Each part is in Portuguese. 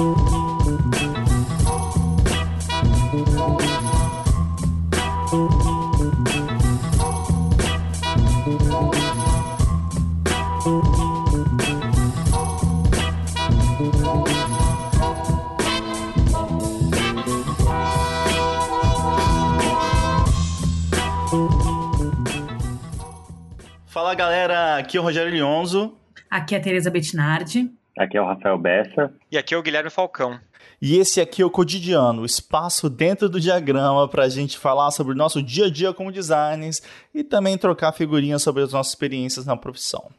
Fala galera, aqui é o Rogério Lionzo. Aqui é a Tereza Bettinardi. Aqui é o Rafael Bessa. E aqui é o Guilherme Falcão. E esse aqui é o Cotidiano, o espaço dentro do diagrama para a gente falar sobre o nosso dia a dia como designers e também trocar figurinhas sobre as nossas experiências na profissão.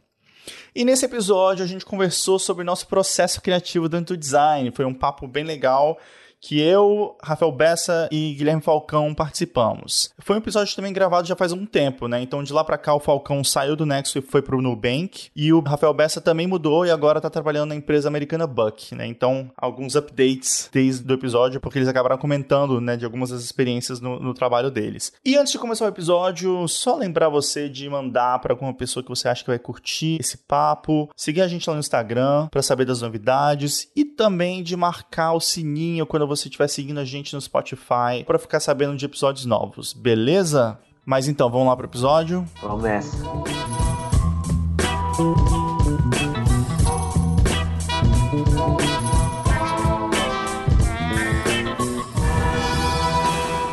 E nesse episódio a gente conversou sobre o nosso processo criativo dentro do design. Foi um papo bem legal que eu, Rafael Bessa e Guilherme Falcão participamos. Foi um episódio também gravado já faz um tempo, né? Então de lá para cá o Falcão saiu do Nexo e foi pro Nubank e o Rafael Bessa também mudou e agora tá trabalhando na empresa americana Buck, né? Então alguns updates desde o episódio porque eles acabaram comentando, né, de algumas das experiências no, no trabalho deles. E antes de começar o episódio, só lembrar você de mandar para alguma pessoa que você acha que vai curtir esse papo, seguir a gente lá no Instagram para saber das novidades e também de marcar o sininho quando você estiver seguindo a gente no Spotify para ficar sabendo de episódios novos, beleza? Mas então, vamos lá pro episódio? Vamos nessa.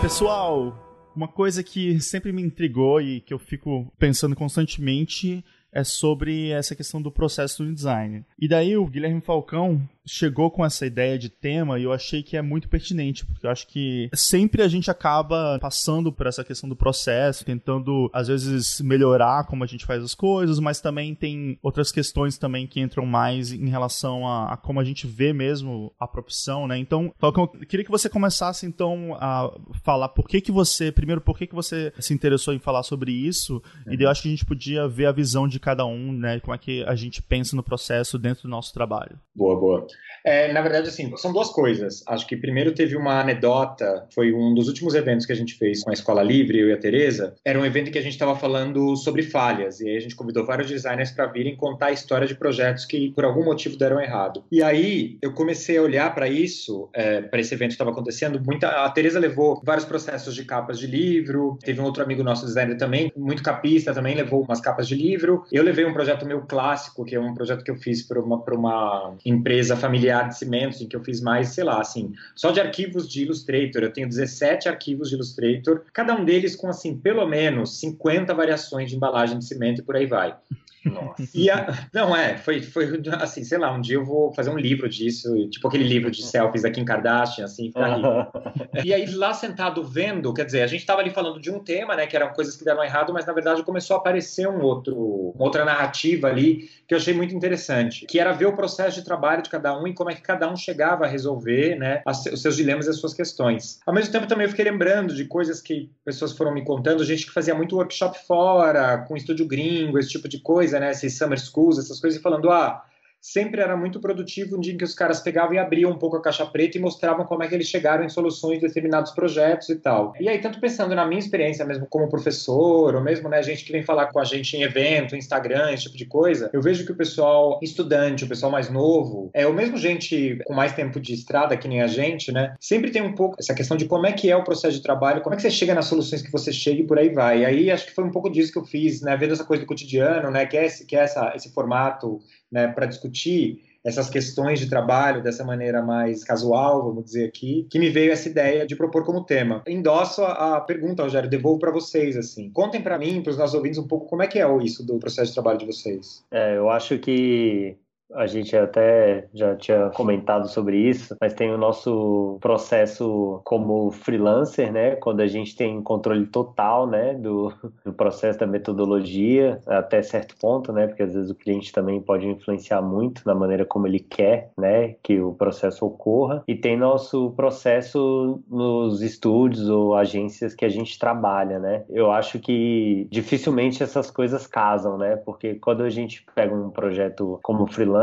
Pessoal, uma coisa que sempre me intrigou e que eu fico pensando constantemente é sobre essa questão do processo do design. E daí o Guilherme Falcão chegou com essa ideia de tema e eu achei que é muito pertinente, porque eu acho que sempre a gente acaba passando por essa questão do processo, tentando às vezes melhorar como a gente faz as coisas, mas também tem outras questões também que entram mais em relação a, a como a gente vê mesmo a profissão, né? Então, Falcão, eu queria que você começasse então a falar por que que você, primeiro, por que que você se interessou em falar sobre isso, uhum. e daí eu acho que a gente podia ver a visão de cada um, né? Como é que a gente pensa no processo dentro do nosso trabalho. Boa, boa. É, na verdade, assim, são duas coisas. Acho que primeiro teve uma anedota, foi um dos últimos eventos que a gente fez com a Escola Livre, eu e a Tereza. Era um evento que a gente estava falando sobre falhas, e aí a gente convidou vários designers para virem contar a história de projetos que por algum motivo deram errado. E aí eu comecei a olhar para isso, é, para esse evento que estava acontecendo. Muita, a Tereza levou vários processos de capas de livro, teve um outro amigo nosso designer também, muito capista também, levou umas capas de livro. Eu levei um projeto meu clássico, que é um projeto que eu fiz para uma, uma empresa familiar de cimentos, em que eu fiz mais, sei lá, assim, só de arquivos de Illustrator. Eu tenho 17 arquivos de Illustrator, cada um deles com, assim, pelo menos 50 variações de embalagem de cimento e por aí vai. Nossa. E a, não, é, foi, foi assim, sei lá, um dia eu vou fazer um livro disso, tipo aquele livro de selfies da Kim Kardashian, assim, ficar rico. e aí lá sentado vendo, quer dizer, a gente estava ali falando de um tema, né, que eram coisas que deram errado, mas na verdade começou a aparecer um outro, uma outra narrativa ali que eu achei muito interessante, que era ver o processo de trabalho de cada um e como é que cada um chegava a resolver, né, os seus dilemas e as suas questões. Ao mesmo tempo também eu fiquei lembrando de coisas que pessoas foram me contando, gente que fazia muito workshop fora, com estúdio gringo, esse tipo de coisa, né? Esses summer schools, essas coisas, e falando, ah, sempre era muito produtivo um dia em que os caras pegavam e abriam um pouco a caixa preta e mostravam como é que eles chegaram em soluções de determinados projetos e tal. E aí, tanto pensando na minha experiência mesmo como professor, ou mesmo né, gente que vem falar com a gente em evento, Instagram, esse tipo de coisa, eu vejo que o pessoal estudante, o pessoal mais novo, é o mesmo gente com mais tempo de estrada que nem a gente, né? Sempre tem um pouco essa questão de como é que é o processo de trabalho, como é que você chega nas soluções que você chega e por aí vai. E aí acho que foi um pouco disso que eu fiz, né? Vendo essa coisa do cotidiano, né? Que é esse, que é essa, esse formato né, para discutir essas questões de trabalho dessa maneira mais casual, vamos dizer aqui, que me veio essa ideia de propor como tema. Endosso a pergunta, Rogério, devolvo para vocês assim. Contem para mim, para os nossos ouvintes um pouco como é que é isso do processo de trabalho de vocês. É, eu acho que a gente até já tinha comentado sobre isso, mas tem o nosso processo como freelancer, né? Quando a gente tem controle total, né, do, do processo da metodologia até certo ponto, né? Porque às vezes o cliente também pode influenciar muito na maneira como ele quer, né, que o processo ocorra. E tem nosso processo nos estúdios ou agências que a gente trabalha, né? Eu acho que dificilmente essas coisas casam, né? Porque quando a gente pega um projeto como freelancer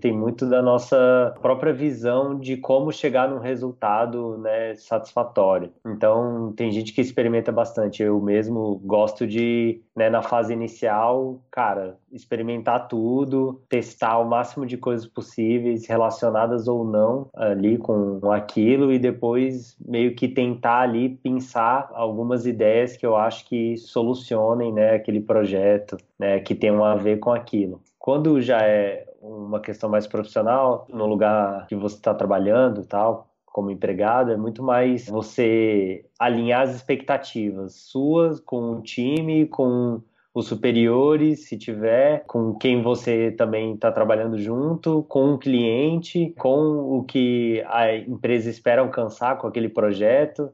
tem muito da nossa própria visão de como chegar num resultado né, satisfatório. Então, tem gente que experimenta bastante. Eu mesmo gosto de, né, na fase inicial, cara, experimentar tudo, testar o máximo de coisas possíveis, relacionadas ou não, ali com aquilo, e depois meio que tentar ali pensar algumas ideias que eu acho que solucionem né, aquele projeto, né, que tenham a ver com aquilo. Quando já é uma questão mais profissional, no lugar que você está trabalhando, tal, como empregado, é muito mais você alinhar as expectativas suas com o time, com os superiores, se tiver, com quem você também está trabalhando junto, com o cliente, com o que a empresa espera alcançar com aquele projeto.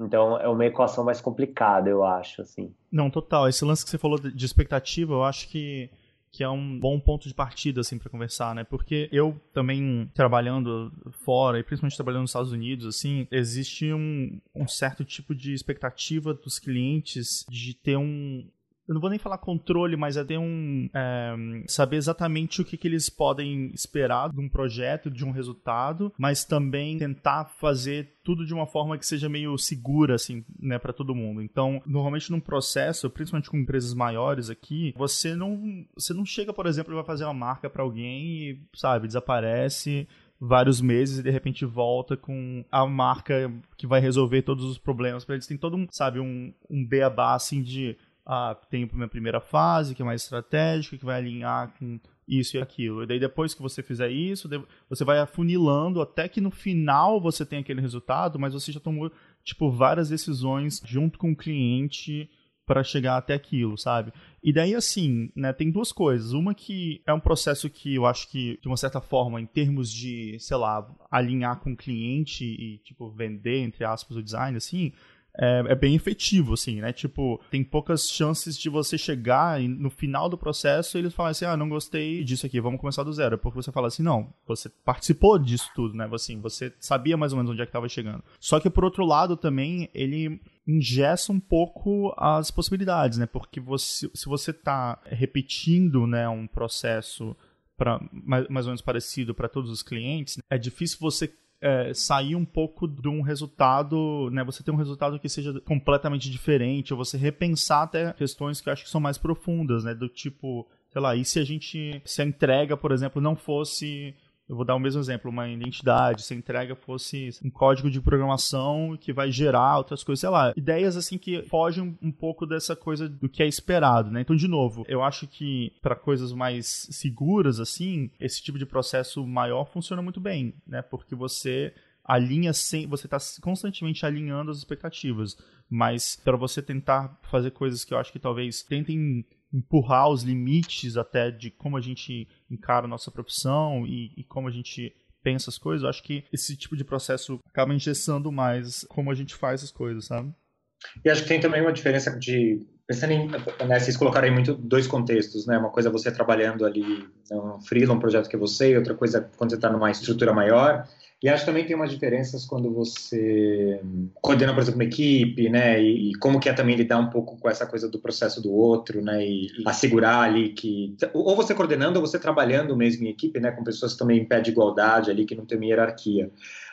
Então é uma equação mais complicada, eu acho, assim. Não, total. Esse lance que você falou de expectativa, eu acho que que é um bom ponto de partida assim para conversar, né? Porque eu também trabalhando fora e principalmente trabalhando nos Estados Unidos, assim, existe um, um certo tipo de expectativa dos clientes de ter um eu não vou nem falar controle, mas é ter um. É, saber exatamente o que, que eles podem esperar de um projeto, de um resultado, mas também tentar fazer tudo de uma forma que seja meio segura, assim, né, para todo mundo. Então, normalmente num processo, principalmente com empresas maiores aqui, você não, você não chega, por exemplo, e vai fazer uma marca para alguém e, sabe, desaparece vários meses e de repente volta com a marca que vai resolver todos os problemas para eles. Tem todo um, sabe, um, um beabá assim de ah, tem a primeira fase, que é mais estratégica, que vai alinhar com isso e aquilo. E daí depois que você fizer isso, você vai afunilando até que no final você tem aquele resultado, mas você já tomou tipo várias decisões junto com o cliente para chegar até aquilo, sabe? E daí assim, né, tem duas coisas. Uma que é um processo que eu acho que de uma certa forma em termos de, sei lá, alinhar com o cliente e tipo vender entre aspas o design assim, é, é, bem efetivo, assim, né? Tipo, tem poucas chances de você chegar e no final do processo eles falarem assim, ah, não gostei disso aqui, vamos começar do zero. Porque você fala assim, não, você participou disso tudo, né? Assim, você sabia mais ou menos onde é que estava chegando. Só que por outro lado também, ele ingessa um pouco as possibilidades, né? Porque você, se você está repetindo, né, um processo para mais, mais ou menos parecido para todos os clientes, é difícil você é, sair um pouco de um resultado, né? Você ter um resultado que seja completamente diferente, ou você repensar até questões que eu acho que são mais profundas, né? Do tipo, sei lá, e se a gente, se a entrega, por exemplo, não fosse eu vou dar o mesmo exemplo, uma identidade, se a entrega fosse um código de programação que vai gerar outras coisas, sei lá, ideias assim que fogem um pouco dessa coisa do que é esperado, né? Então, de novo, eu acho que para coisas mais seguras assim, esse tipo de processo maior funciona muito bem, né? Porque você alinha sem, você está constantemente alinhando as expectativas, mas para você tentar fazer coisas que eu acho que talvez tentem empurrar os limites até de como a gente encara a nossa profissão e, e como a gente pensa as coisas, eu acho que esse tipo de processo acaba engessando mais como a gente faz as coisas, sabe? E acho que tem também uma diferença de pensando em, né, vocês colocarem muito dois contextos, né? Uma coisa é você trabalhando ali um freela, um projeto que é você, e outra coisa é quando você está numa estrutura maior. E acho que também tem umas diferenças quando você coordena, por exemplo, uma equipe, né? E, e, como que é também lidar um pouco com essa coisa do processo do outro, né? E, e, assegurar ali que ou você coordenando ou você trabalhando mesmo em equipe, né? Com pessoas que também em pé de igualdade ali, que não tem uma hierarquia.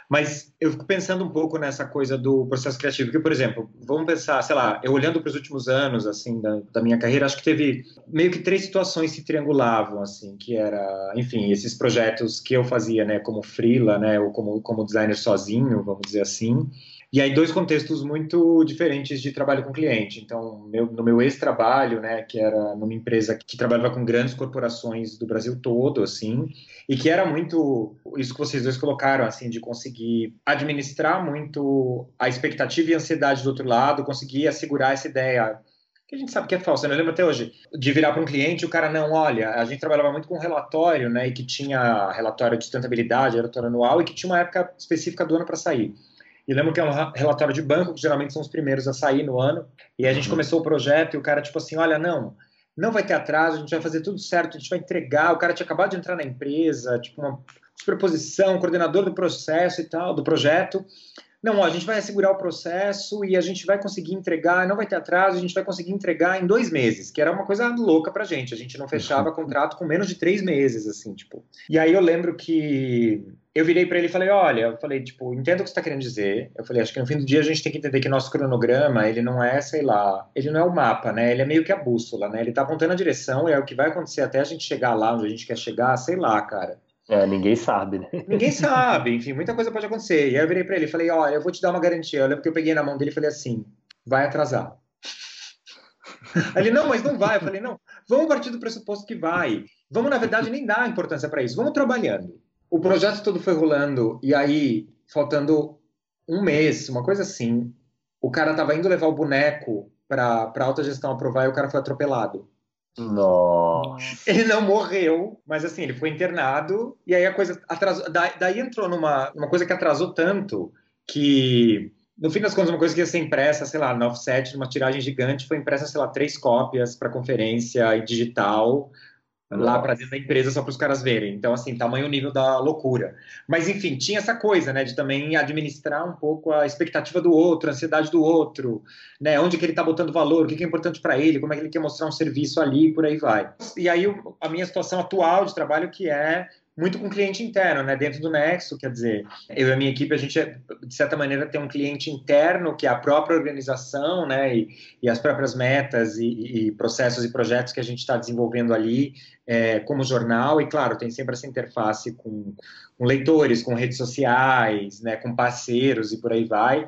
Mas eu fico pensando um pouco nessa coisa do processo criativo, que, por exemplo, vamos pensar, sei lá, eu olhando para os últimos anos, assim, da, da, minha carreira, acho que teve meio que três situações se triangulavam, assim, que era, enfim, esses projetos que eu fazia, né, como freela, né, ou como, como designer sozinho, vamos dizer assim, e aí dois contextos muito diferentes de trabalho com cliente. Então, meu, no meu ex-trabalho, né, que era numa empresa que trabalhava com grandes corporações do Brasil todo, assim, e que era muito isso que vocês dois colocaram, assim, de conseguir administrar muito a expectativa e a ansiedade do outro lado, conseguir assegurar essa ideia que a gente sabe que é falso. Né? Eu lembro até hoje de virar para um cliente o cara não olha. A gente trabalhava muito com relatório, né? E que tinha relatório de sustentabilidade, relatório anual e que tinha uma época específica do ano para sair. E lembro que é um relatório de banco, que geralmente são os primeiros a sair no ano. E a gente uhum. começou o projeto e o cara, tipo assim, olha, não, não vai ter atraso, a gente vai fazer tudo certo, a gente vai entregar. O cara tinha acabado de entrar na empresa, tipo uma superposição, coordenador do processo e tal, do projeto. não, ó, a gente vai assegurar o processo e a gente vai conseguir entregar, não vai ter atraso, a gente vai conseguir entregar em dois meses, que era uma coisa louca pra gente. A gente não fechava contrato com menos de três meses, assim, tipo. E aí eu lembro que eu virei para ele e falei, olha, eu falei, tipo, entendo o que você está querendo dizer. Eu falei, acho que no fim do dia a gente tem que entender que nosso cronograma, ele não é, sei lá, ele não é o mapa, né? Ele é meio que a bússola, né? Ele está apontando a direção e é o que vai acontecer até a gente chegar lá onde a gente quer chegar, sei lá, cara. É, ninguém sabe, né? Ninguém sabe, enfim, muita coisa pode acontecer. E aí eu virei para ele e falei, olha, eu vou te dar uma garantia. Eu lembro que eu peguei na mão dele e falei assim, vai atrasar. ele, não, mas não vai. Eu falei, não, vamos partir do pressuposto que vai. Vamos, na verdade, nem dar importância para isso. Vamos trabalhando. O projeto todo foi rolando e aí, faltando um mês, uma coisa assim, o cara tava indo levar o boneco para alta gestão aprovar e o cara foi atropelado. Nossa. Ele não morreu, mas assim, ele foi internado e aí a coisa atrasou. Daí, daí entrou numa uma coisa que atrasou tanto que no fim das contas, uma coisa que ia ser impressa, sei lá, no offset, numa tiragem gigante, foi impressa, sei lá, três cópias para conferência e digital lá para dentro da empresa só para os caras verem. Então, assim, tamanho nível da loucura. Mas, enfim, tinha essa coisa, né, de também administrar um pouco a expectativa do outro, a ansiedade do outro, né, onde que ele está botando valor, o que, que é importante para ele, como é que ele quer mostrar um serviço ali, por aí vai. E aí, a minha situação atual de trabalho que é muito com cliente interno, né? Dentro do Nexo, quer dizer, eu e a minha equipe, a gente, de certa maneira, tem um cliente interno, que é a própria organização, né? E, e as próprias metas e, e, processos e projetos que a gente está desenvolvendo ali é, como jornal. E, claro, tem sempre essa interface com, com leitores, com redes sociais, né? Com parceiros e por aí vai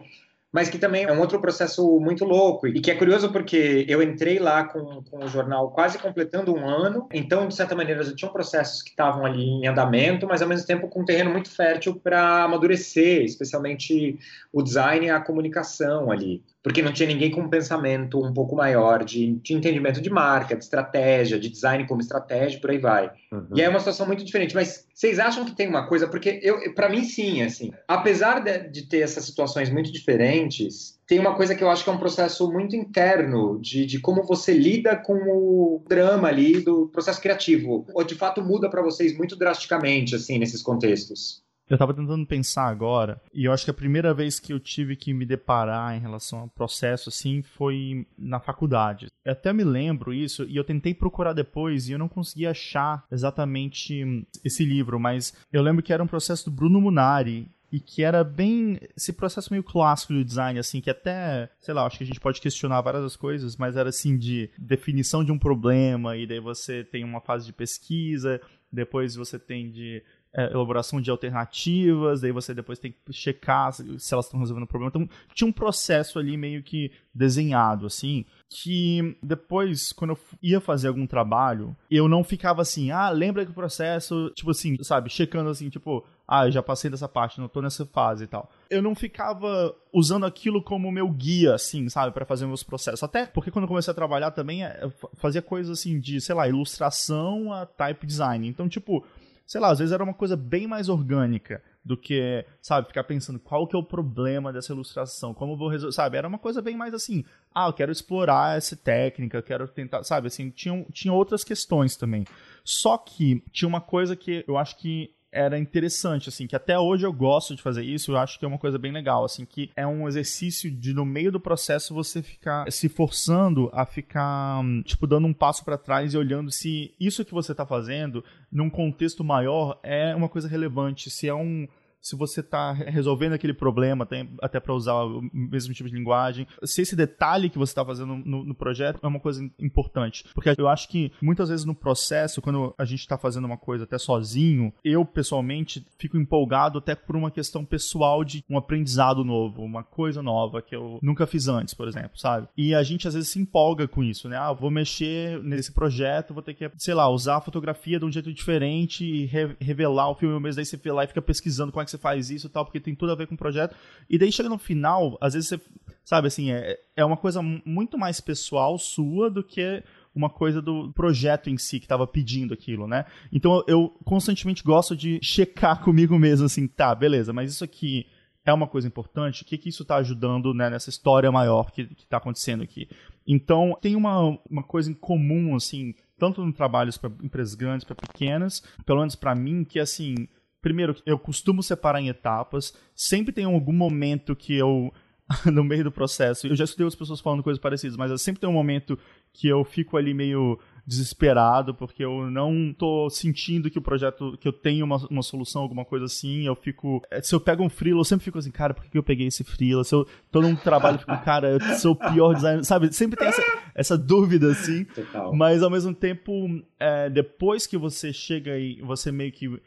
mas que também é um outro processo muito louco e que é curioso porque eu entrei lá com, com o jornal quase completando um ano, então, de certa maneira, já tinham processos que estavam ali em andamento, mas ao mesmo tempo com um terreno muito fértil para amadurecer, especialmente o design e a comunicação ali porque não tinha ninguém com um pensamento um pouco maior de, de entendimento de marca, de estratégia, de design como estratégia, por aí vai. Uhum. E aí é uma situação muito diferente. Mas vocês acham que tem uma coisa? Porque eu, para mim, sim, assim. Apesar de, de, ter essas situações muito diferentes, tem uma coisa que eu acho que é um processo muito interno de, de como você lida com o drama ali do processo criativo. Ou de fato muda para vocês muito drasticamente, assim, nesses contextos? Eu tava tentando pensar agora, e eu acho que a primeira vez que eu tive que me deparar em relação ao processo, assim, foi na faculdade. Eu até me lembro isso, e eu tentei procurar depois, e eu não consegui achar exatamente esse livro, mas eu lembro que era um processo do Bruno Munari, e que era bem esse processo meio clássico do design, assim, que até, sei lá, acho que a gente pode questionar várias coisas, mas era assim de definição de um problema, e daí você tem uma fase de pesquisa, depois você tem de é, elaboração de alternativas, daí você depois tem que checar se elas estão resolvendo o problema. Então, tinha um processo ali meio que desenhado, assim, que depois, quando eu ia fazer algum trabalho, eu não ficava assim, ah, lembra que o processo, tipo assim, sabe, checando assim, tipo, ah, eu já passei dessa parte, não tô nessa fase e tal. Eu não ficava usando aquilo como meu guia, assim, sabe, para fazer meus processos. Até porque quando eu comecei a trabalhar também, é, eu fazia coisas assim de, sei lá, ilustração a type design. Então, tipo, sei lá, às vezes era uma coisa bem mais orgânica do que, sabe, ficar pensando qual que é o problema dessa ilustração, como eu vou resolver, sabe, era uma coisa bem mais assim, ah, eu quero explorar essa técnica, quero tentar, sabe, assim, tinha, tinha outras questões também. Só que tinha uma coisa que eu acho que era interessante, assim, que até hoje eu gosto de fazer isso, eu acho que é uma coisa bem legal, assim, que é um exercício de no meio do processo você ficar se forçando a ficar, tipo, dando um passo para trás e olhando se isso que você tá fazendo, num contexto maior, é uma coisa relevante, se é um se você está resolvendo aquele problema, tem, até para usar o mesmo tipo de linguagem, se esse detalhe que você está fazendo no, no, projeto é uma coisa importante. Porque eu acho que muitas vezes no processo, quando a gente está fazendo uma coisa até sozinho, eu pessoalmente fico empolgado até por uma questão pessoal de um aprendizado novo, uma coisa nova que eu nunca fiz antes, por exemplo, sabe? E a gente às vezes se empolga com isso, né? Ah, vou mexer nesse projeto, vou ter que, sei lá, usar a fotografia de um jeito diferente e re revelar o filme mesmo, daí você vai lá e fica pesquisando como é que você faz isso e tal, porque tem tudo a ver com o projeto. E daí chega no final, às vezes você, sabe, assim, é, é uma coisa muito mais pessoal sua do que uma coisa do projeto em si que estava pedindo aquilo, né? Então eu constantemente gosto de checar comigo mesmo, assim, tá, beleza, mas isso aqui é uma coisa importante, o que, que isso está ajudando né, nessa história maior que está acontecendo aqui. Então, tem uma, uma coisa em comum, assim, tanto no trabalhos para empresas grandes, para pequenas, pelo menos para mim, que assim, primeiro, eu costumo separar em etapas. Sempre tem algum momento que eu no meio do processo. Eu já estudei outras pessoas falando coisas parecidas, mas sempre tem um momento que eu fico ali meio desesperado porque eu não tô sentindo que o projeto que eu tenho uma, uma solução alguma coisa assim eu fico é, se eu pego um freela eu sempre fico assim cara por que eu peguei esse freela se eu tô num trabalho eu fico cara eu sou o pior designer sabe sempre tem essa, essa dúvida assim Total. mas ao mesmo tempo é, depois que você chega e você meio que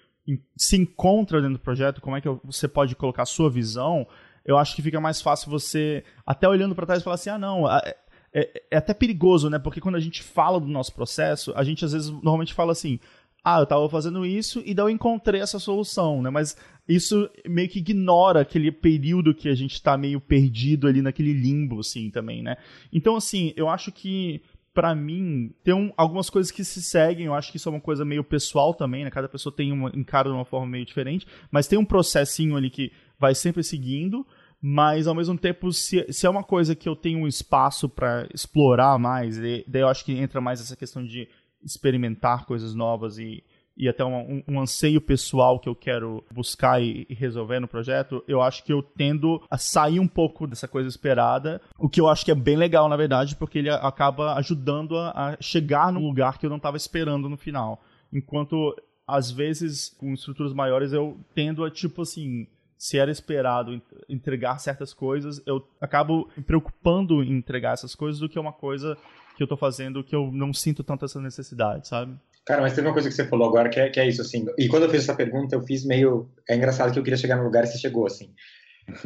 se encontra dentro do projeto como é que você pode colocar a sua visão eu acho que fica mais fácil você, até olhando para trás, falar assim: ah, não, é, é, é, até perigoso, né? Porque quando a gente fala do nosso processo, a gente às vezes normalmente fala assim: ah, eu estava fazendo isso e daí eu encontrei essa solução, né? Mas isso meio que ignora aquele período que a gente está meio perdido ali naquele limbo, assim, também, né? Então, assim, eu acho que para mim, tem um, algumas coisas que se seguem, eu acho que isso é uma coisa meio pessoal também, né? Cada pessoa tem uma, encara de uma forma meio diferente, mas tem um processinho ali que vai sempre seguindo, mas ao mesmo tempo, se, se é uma coisa que eu tenho um espaço para explorar mais, daí eu acho que entra mais essa questão de experimentar coisas novas e, e até um, um, anseio pessoal que eu quero buscar e, e, resolver no projeto, eu acho que eu tendo a sair um pouco dessa coisa esperada, o que eu acho que é bem legal, na verdade, porque ele acaba ajudando a, a chegar num lugar que eu não estava esperando no final. Enquanto, às vezes, com estruturas maiores, eu tendo a, tipo assim, se era esperado entregar certas coisas, eu acabo me preocupando em entregar essas coisas do que uma coisa que eu tô fazendo que eu não sinto tanto essa necessidade, sabe? Cara, mas teve uma coisa que você falou agora que é, que é isso, assim. E quando eu fiz essa pergunta, eu fiz meio. É engraçado que eu queria chegar no lugar e você chegou, assim.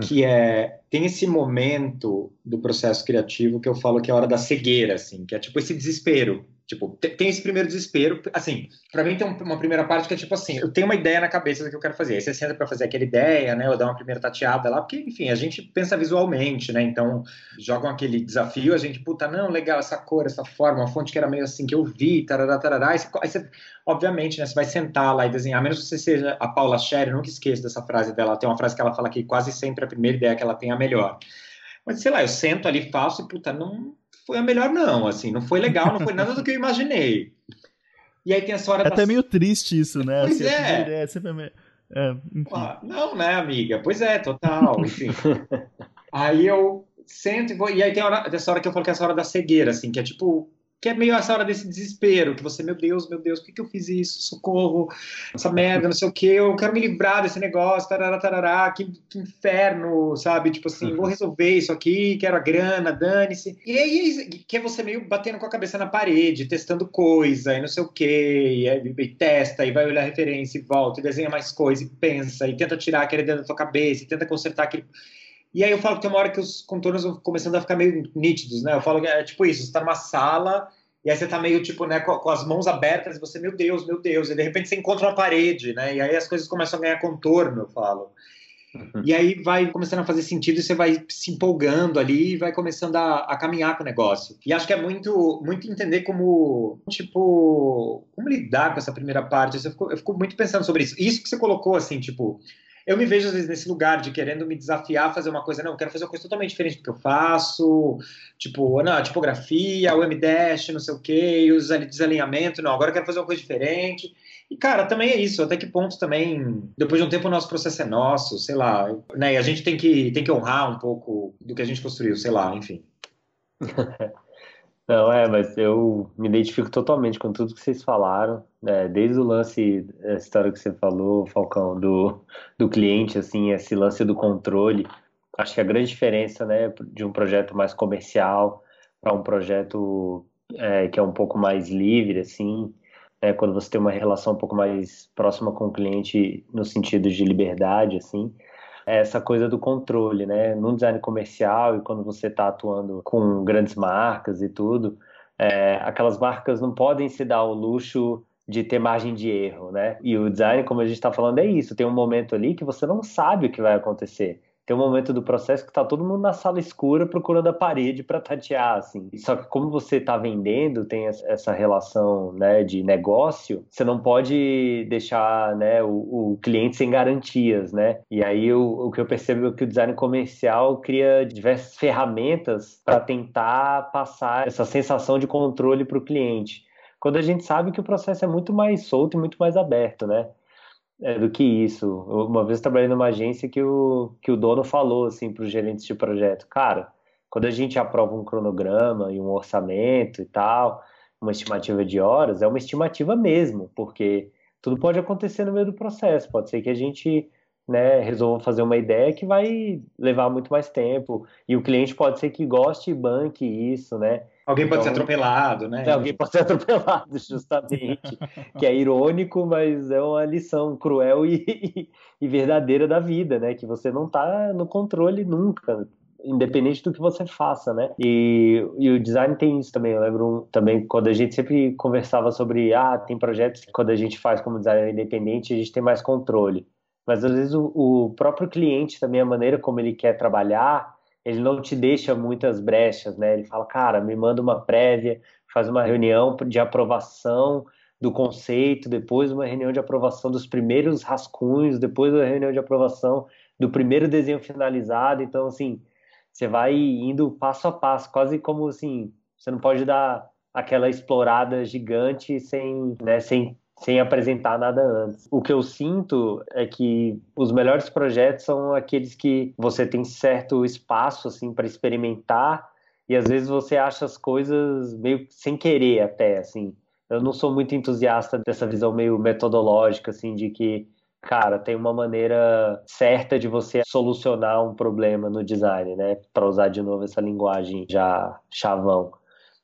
Que é. Tem esse momento do processo criativo que eu falo que é a hora da cegueira, assim, que é tipo esse desespero. Tipo, tem esse primeiro desespero. Assim, para mim tem uma primeira parte que é tipo assim: eu tenho uma ideia na cabeça do que eu quero fazer. Aí você senta para fazer aquela ideia, né? Ou dar uma primeira tateada lá, porque, enfim, a gente pensa visualmente, né? Então, jogam aquele desafio, a gente, puta, não, legal, essa cor, essa forma, uma fonte que era meio assim que eu vi, tarará, tarará. Aí você, aí você obviamente, né? Você vai sentar lá e desenhar, menos que você seja a Paula Scher, nunca esqueça dessa frase dela. Tem uma frase que ela fala que quase sempre a primeira ideia que ela tem é a melhor. Mas sei lá, eu sento ali, faço e, puta, não foi a melhor, não. Assim, não foi legal, não foi nada do que eu imaginei. E aí tem essa hora. É até meio triste isso, né? Pois assim, é. é sempre é, ah, não, né, amiga? Pois é, total. Enfim. aí eu sento e vou. E aí tem hora, essa hora que eu falo que é essa hora da cegueira, assim, que é tipo, que é meio essa hora desse desespero, que você, meu Deus, meu Deus, por que, que eu fiz isso? Socorro, essa merda, não sei o que, eu quero me livrar desse negócio, tarará, tarará, que, que inferno, sabe? Tipo assim, vou resolver isso aqui, quero a grana, dane-se. E aí, que é você meio batendo com a cabeça na parede, testando coisa, e não sei o que, e, e, testa, e vai olhar referência, e volta, e desenha mais coisa, e pensa, e tenta tirar aquele dentro da tua cabeça, e tenta consertar aquele... E aí eu falo que tem uma hora que os contornos vão começando a ficar meio nítidos, né? Eu falo que é tipo isso, você tá numa sala e aí você tá meio tipo, né, com, com, as mãos abertas e você, meu Deus, meu Deus, e de repente você encontra uma parede, né? E aí as coisas começam a ganhar contorno, eu falo. Uhum. E aí vai começando a fazer sentido e você vai se empolgando ali e vai começando a, a, caminhar com o negócio. E acho que é muito, muito entender como, tipo, como lidar com essa primeira parte. Eu fico, eu fico muito pensando sobre isso. Isso que você colocou, assim, tipo, eu me vejo às vezes nesse lugar de querendo me desafiar a fazer uma coisa, não, eu quero fazer uma coisa totalmente diferente do que eu faço, tipo, não, a tipografia, o M-Dash, não sei o quê, os desalinhamento, não, agora eu quero fazer uma coisa diferente. E, cara, também é isso, até que ponto também, depois de um tempo o nosso processo é nosso, sei lá, né, e a gente tem que, tem que honrar um pouco do que a gente construiu, sei lá, enfim. Não, é, mas eu me identifico totalmente com tudo que vocês falaram, né? Desde o lance, a história que você falou, Falcão, do, do cliente, assim, esse lance do controle. Acho que a grande diferença, né, de um projeto mais comercial para um projeto é, que é um pouco mais livre, assim, é, quando você tem uma relação um pouco mais próxima com o cliente no sentido de liberdade, assim, essa coisa do controle, né? No design comercial e quando você está atuando com grandes marcas e tudo, é, aquelas marcas não podem se dar o luxo de ter margem de erro, né? E o design, como a gente está falando, é isso. Tem um momento ali que você não sabe o que vai acontecer tem um momento do processo que tá todo mundo na sala escura procurando a parede para tatear, assim. Só que como você tá vendendo, tem essa relação, né, de negócio, você não pode deixar, né, o, o cliente sem garantias, né? E aí o, o que eu percebo é que o design comercial cria diversas ferramentas para tentar passar essa sensação de controle para o cliente. Quando a gente sabe que o processo é muito mais solto e muito mais aberto, né? É do que isso. Uma vez trabalhei numa agência que o, que o dono falou assim para os gerentes de projeto, cara, quando a gente aprova um cronograma e um orçamento e tal, uma estimativa de horas, é uma estimativa mesmo, porque tudo pode acontecer no meio do processo. Pode ser que a gente né, resolva fazer uma ideia que vai levar muito mais tempo. E o cliente pode ser que goste e banque isso, né? Alguém pode então, ser atropelado, né? É, alguém pode ser atropelado, justamente. que é irônico, mas é uma lição cruel e, e, verdadeira da vida, né? Que você não está no controle nunca independente do que você faça, né? E, e, o design tem isso também. Eu lembro também quando a gente sempre conversava sobre, ah, tem projetos que quando a gente faz como designer independente, a gente tem mais controle. Mas às vezes o, o próprio cliente também, a maneira como ele quer trabalhar, ele não te deixa muitas brechas, né? Ele fala, cara, me manda uma prévia, faz uma reunião de aprovação do conceito, depois uma reunião de aprovação dos primeiros rascunhos, depois uma reunião de aprovação do primeiro desenho finalizado. Então, assim, você vai indo passo a passo, quase como assim, você não pode dar aquela explorada gigante sem, né, sem sem apresentar nada antes. O que eu sinto é que os melhores projetos são aqueles que você tem certo espaço assim para experimentar e às vezes você acha as coisas meio sem querer até assim. Eu não sou muito entusiasta dessa visão meio metodológica assim de que cara, tem uma maneira certa de você solucionar um problema no design, né? Para usar de novo essa linguagem já chavão.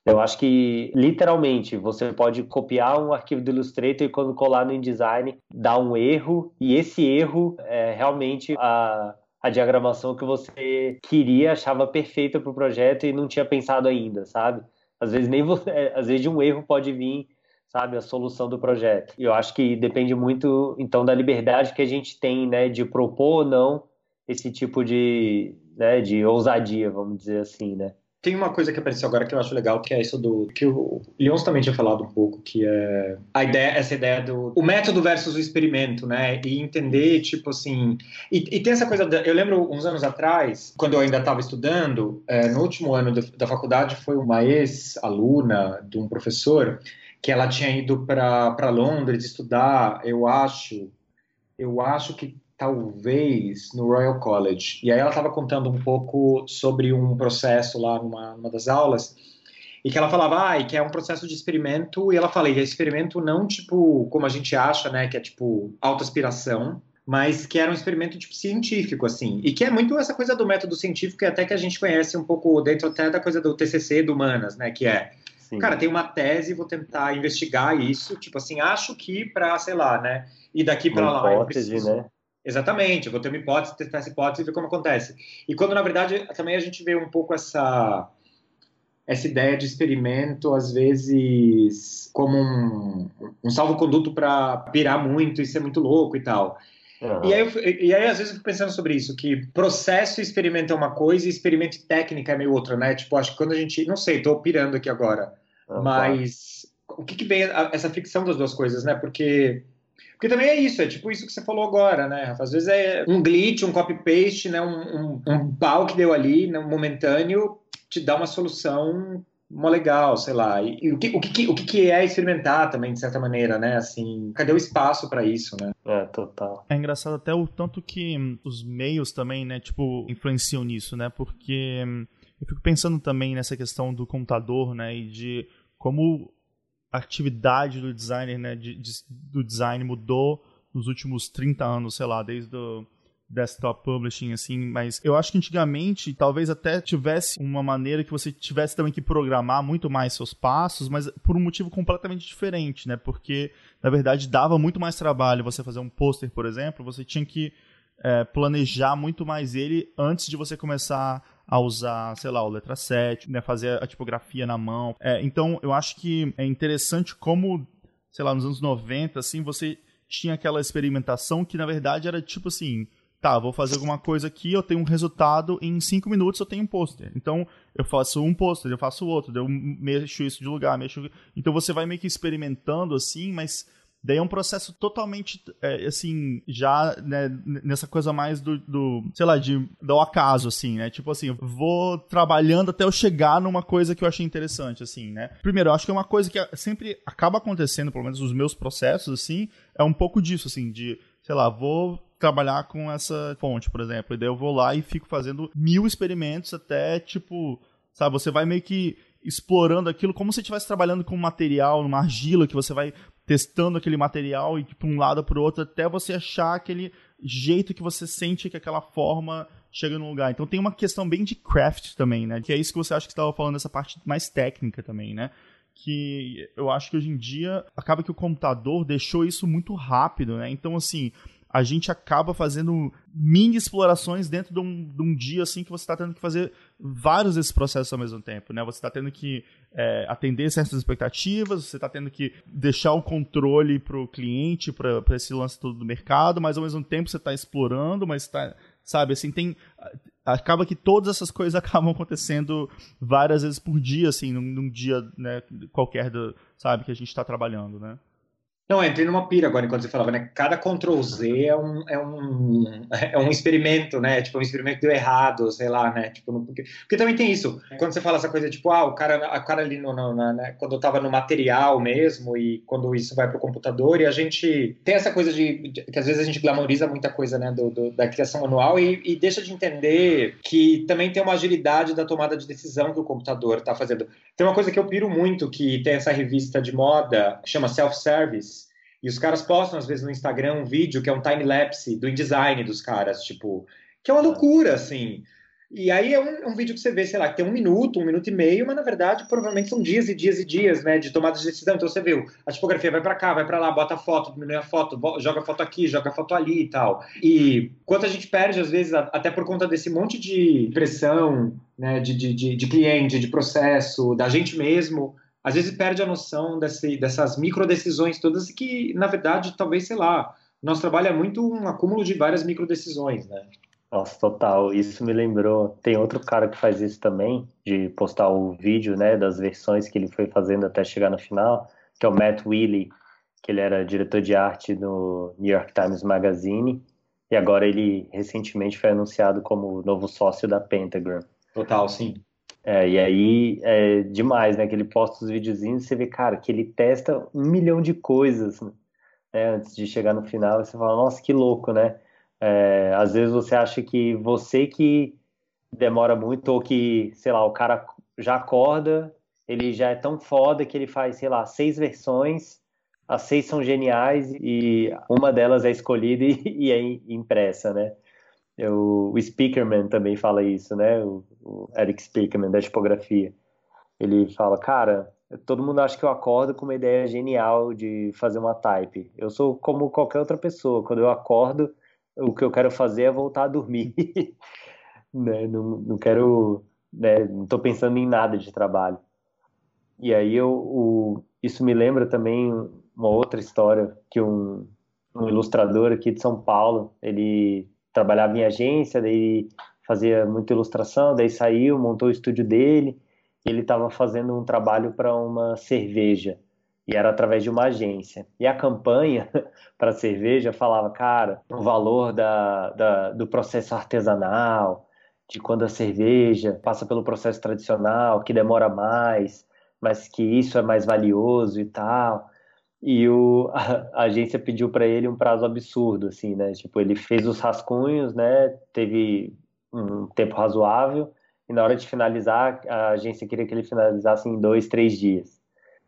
Eu acho que, literalmente, você pode copiar um arquivo do Illustrator e quando colar no InDesign, dá um erro, e esse erro é realmente a, a diagramação que você queria, achava perfeita para o projeto e não tinha pensado ainda, sabe? Às vezes nem você, é, às vezes de um erro pode vir, sabe, a solução do projeto. Eu acho que depende muito, então, da liberdade que a gente tem, né, de propor ou não esse tipo de, né, de ousadia, vamos dizer assim, né? Tem uma coisa que apareceu agora que eu acho legal, que é isso do que o Leons também tinha falado um pouco, que é a ideia, essa ideia do o método versus o experimento, né? E entender, tipo assim, e, e tem essa coisa, da, eu lembro uns anos atrás, quando eu ainda estava estudando, é, no último ano do, da faculdade, foi uma ex-aluna de um professor que ela tinha ido para Londres estudar, eu acho, eu acho que talvez no Royal College. E aí ela estava contando um pouco sobre um processo lá numa, numa das aulas e que ela falava, ah, que é um processo de experimento, e ela fala, e é experimento não tipo como a gente acha, né, que é tipo autoaspiração, mas que era um experimento tipo científico, assim, e que é muito essa coisa do método científico, e até que a gente conhece um pouco dentro até da coisa do TCC do Humanas, né, que é, Sim. cara, tem uma tese, vou tentar investigar isso, tipo assim, acho que para, sei lá, né, e daqui para lá eu preciso, né? Exatamente, eu vou ter uma hipótese, testar essa hipótese e ver como acontece. E quando, na verdade, também a gente vê um pouco essa, essa ideia de experimento, às vezes, como um, um salvo-conduto para pirar muito e ser muito louco e tal. Uhum. E, aí, eu, e aí, às vezes, eu fico pensando sobre isso, que processo e experimento é uma coisa e experimento e técnica é meio outra, né? Tipo, acho que quando a gente... Não sei, estou pirando aqui agora, uhum. mas o que, que vem a, essa fricção das duas coisas, né? Porque porque também é isso, é tipo isso que você falou agora, né, Rafa? Às vezes é um glitch, um copy-paste, né, um, um, um pau que deu ali, né, momentâneo, te dá uma solução uma legal, sei lá. E, e o, que, o, que, o que é experimentar também, de certa maneira, né? Assim, cadê o espaço para isso, né? É, total. É engraçado até o tanto que os meios também, né, tipo, influenciam nisso, né? Porque eu fico pensando também nessa questão do computador, né, e de como atividade do designer, né, de, de, do design mudou nos últimos 30 anos, sei lá, desde o desktop publishing, assim, mas eu acho que antigamente talvez até tivesse uma maneira que você tivesse também que programar muito mais seus passos, mas por um motivo completamente diferente, né? Porque, na verdade, dava muito mais trabalho você fazer um pôster, por exemplo, você tinha que é, planejar muito mais ele antes de você começar a usar, sei lá, o letra 7, né, fazer a tipografia na mão. É, então, eu acho que é interessante como, sei lá, nos anos 90, assim, você tinha aquela experimentação que, na verdade, era tipo assim, tá, vou fazer alguma coisa aqui, eu tenho um resultado, em cinco minutos eu tenho um pôster. Então, eu faço um pôster, eu faço outro, eu mexo isso de lugar, mexo... Então, você vai meio que experimentando, assim, mas Daí é um processo totalmente, é, assim, já né, nessa coisa mais do, do, sei lá, de, do acaso, assim, né? Tipo assim, vou trabalhando até eu chegar numa coisa que eu achei interessante, assim, né? Primeiro, eu acho que é uma coisa que sempre acaba acontecendo, pelo menos nos meus processos, assim, é um pouco disso, assim, de sei lá, vou trabalhar com essa fonte, por exemplo. E daí eu vou lá e fico fazendo mil experimentos até, tipo, sabe, você vai meio que explorando aquilo como se estivesse trabalhando com um material, numa argila, que você vai testando aquele material e para um lado para o outro até você achar aquele jeito que você sente que aquela forma chega no lugar. Então tem uma questão bem de craft também, né? Que é isso que você acha que estava falando, essa parte mais técnica também, né? Que eu acho que hoje em dia acaba que o computador deixou isso muito rápido, né? Então, assim, a gente acaba fazendo mini explorações dentro de um, de um dia assim que você está tendo que fazer vários desses processos ao mesmo tempo, né? Você está tendo que é, atender certas expectativas, você está tendo que deixar o controle para o cliente, para esse lance todo do mercado, mas ao mesmo tempo você está explorando, mas está, sabe, assim, tem acaba que todas essas coisas acabam acontecendo várias vezes por dia, assim, num, num dia né, qualquer, do, sabe, que a gente está trabalhando, né? Não, entrei numa pira agora enquanto você falava, né? Cada Ctrl Z é um, é um, é um experimento, né? Tipo, um experimento que deu errado, sei lá, né? Tipo, porque, porque também tem isso. Quando você fala essa coisa, tipo, ah, o cara, a cara ali, no, no na, né? quando eu tava no material mesmo, e quando isso vai pro computador, e a gente tem essa coisa de, de que às vezes a gente glamoriza muita coisa, né? Do, do da criação manual e, e, deixa de entender que também tem uma agilidade da tomada de decisão que o computador tá fazendo. Tem uma coisa que eu piro muito, que tem essa revista de moda, chama Self-Service, e os caras postam, às vezes, no Instagram um vídeo que é um time-lapse do InDesign dos caras, tipo, que é uma loucura, assim. E aí é um, um, vídeo que você vê, sei lá, que tem um minuto, um minuto e meio, mas na verdade provavelmente são dias e dias e dias, né, de tomada de decisão. Então você vê, a tipografia vai para cá, vai para lá, bota a foto, diminui a foto, joga a foto aqui, joga a foto ali e tal. E quanto a gente perde, às vezes, até por conta desse monte de pressão, né, de, de, de, de cliente, de processo, da gente mesmo, às vezes perde a noção desse, dessas micro decisões todas que, na verdade, talvez, sei lá, nosso trabalho é muito um acúmulo de várias micro decisões, né? Nossa, total. Isso me lembrou. Tem outro cara que faz isso também, de postar o vídeo, né, das versões que ele foi fazendo até chegar no final, que é o Matt Willey, que ele era diretor de arte no New York Times Magazine, e agora ele recentemente foi anunciado como novo sócio da Pentagram. Total, sim. É, e aí é demais, né? Que ele posta os videozinhos e você vê, cara, que ele testa um milhão de coisas né? antes de chegar no final. Você fala, nossa, que louco, né? É, às vezes você acha que você que demora muito, ou que, sei lá, o cara já acorda, ele já é tão foda que ele faz, sei lá, seis versões, as seis são geniais e uma delas é escolhida e, e é impressa, né? Eu, o Speakerman também fala isso, né? O, o Eric Speakerman, da tipografia. Ele fala, cara, todo mundo acha que eu acordo com uma ideia genial de fazer uma type. Eu sou como qualquer outra pessoa. Quando eu acordo, o que eu quero fazer é voltar a dormir. né? não, não quero... Né? Não estou pensando em nada de trabalho. E aí eu, o, isso me lembra também uma outra história que um, um ilustrador aqui de São Paulo, ele trabalhava em agência, daí fazia muita ilustração, daí saiu, montou o estúdio dele, ele estava fazendo um trabalho para uma cerveja, e era através de uma agência. E a campanha para a cerveja falava, cara, o valor da, da, do processo artesanal, de quando a cerveja passa pelo processo tradicional, que demora mais, mas que isso é mais valioso e tal e o, a, agência pediu para ele um prazo absurdo, assim, né? Tipo, ele fez os rascunhos, né? Teve um tempo razoável e na hora de finalizar, a agência queria que ele finalizasse em dois, três dias.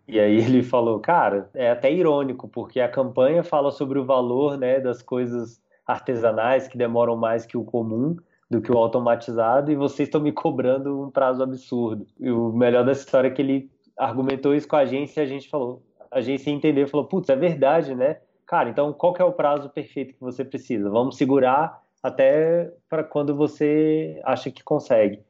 E aí ele falou, cara, é até irônico, porque a campanha fala sobre o valor, né, das coisas artesanais que demoram mais que o comum, do que o automatizado, e vocês estão me cobrando um prazo absurdo. E o melhor dessa história é que ele argumentou isso com a agência e a gente falou, a agência entender, falou, putz, é verdade, né? Cara, então qual é o prazo perfeito que você precisa? Vamos segurar até para quando você acha que consegue.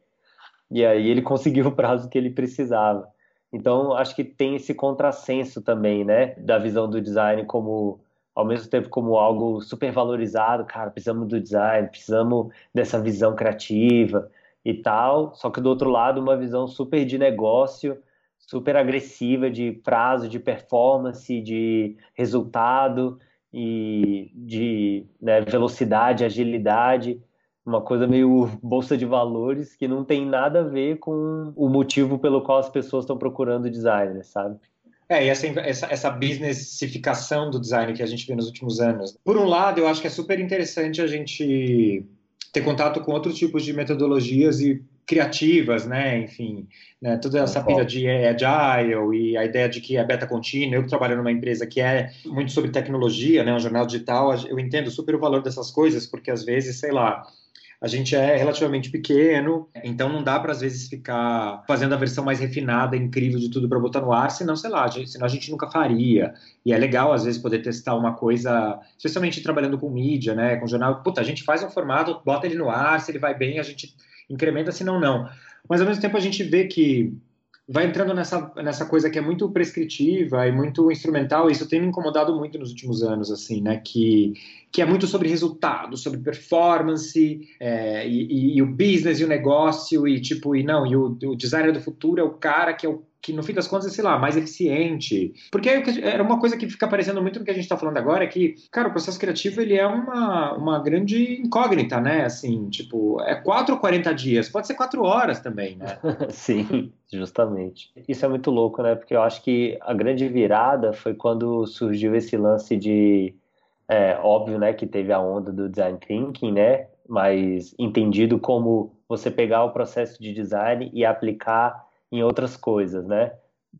E aí ele conseguiu o prazo que ele precisava. Então, acho que tem esse contrassenso também, né, da visão do design como ao mesmo tempo como algo super valorizado, cara, precisamos do design, precisamos dessa visão criativa e tal, só que do outro lado uma visão super de negócio, super agressiva de prazo, de performance, de resultado e de né, velocidade, agilidade, uma coisa meio bolsa de valores que não tem nada a ver com o motivo pelo qual as pessoas estão procurando designer, sabe? É, e essa, essa, essa businessificação do design que a gente vê nos últimos anos. Por um lado, eu acho que é super interessante a gente ter contato com outros tipos de metodologias e criativas, né? Enfim, né? toda essa pilha de agile e a ideia de que é beta contínua. Eu que trabalho numa empresa que é muito sobre tecnologia, né? Um jornal digital, eu entendo super o valor dessas coisas, porque às vezes, sei lá, a gente é relativamente pequeno, então não dá para às vezes ficar fazendo a versão mais refinada, incrível de tudo para botar no ar, senão, sei lá, senão a gente nunca faria. E é legal às vezes poder testar uma coisa, especialmente trabalhando com mídia, né, com jornal. Puta, a gente faz um formato, bota ele no ar, se ele vai bem, a gente incrementa, se não, não. Mas ao mesmo tempo a gente vê que vai entrando nessa, nessa coisa que é muito prescritiva e muito instrumental, e isso tem me incomodado muito nos últimos anos, assim, né, que, que é muito sobre resultado, sobre performance, é, e, e, e, o business e o negócio, e tipo, e não, e o, o designer do futuro é o cara que é o que no fim das contas é, sei lá, mais eficiente. Porque era uma coisa que fica aparecendo muito no que a gente está falando agora, é que, cara, o processo criativo ele é uma, uma grande incógnita, né? Assim, tipo, é 4 ou 40 dias, pode ser 4 horas também, né? Sim, justamente. Isso é muito louco, né? Porque eu acho que a grande virada foi quando surgiu esse lance de. É, óbvio, né, que teve a onda do design thinking, né? Mas entendido como você pegar o processo de design e aplicar em outras coisas, né?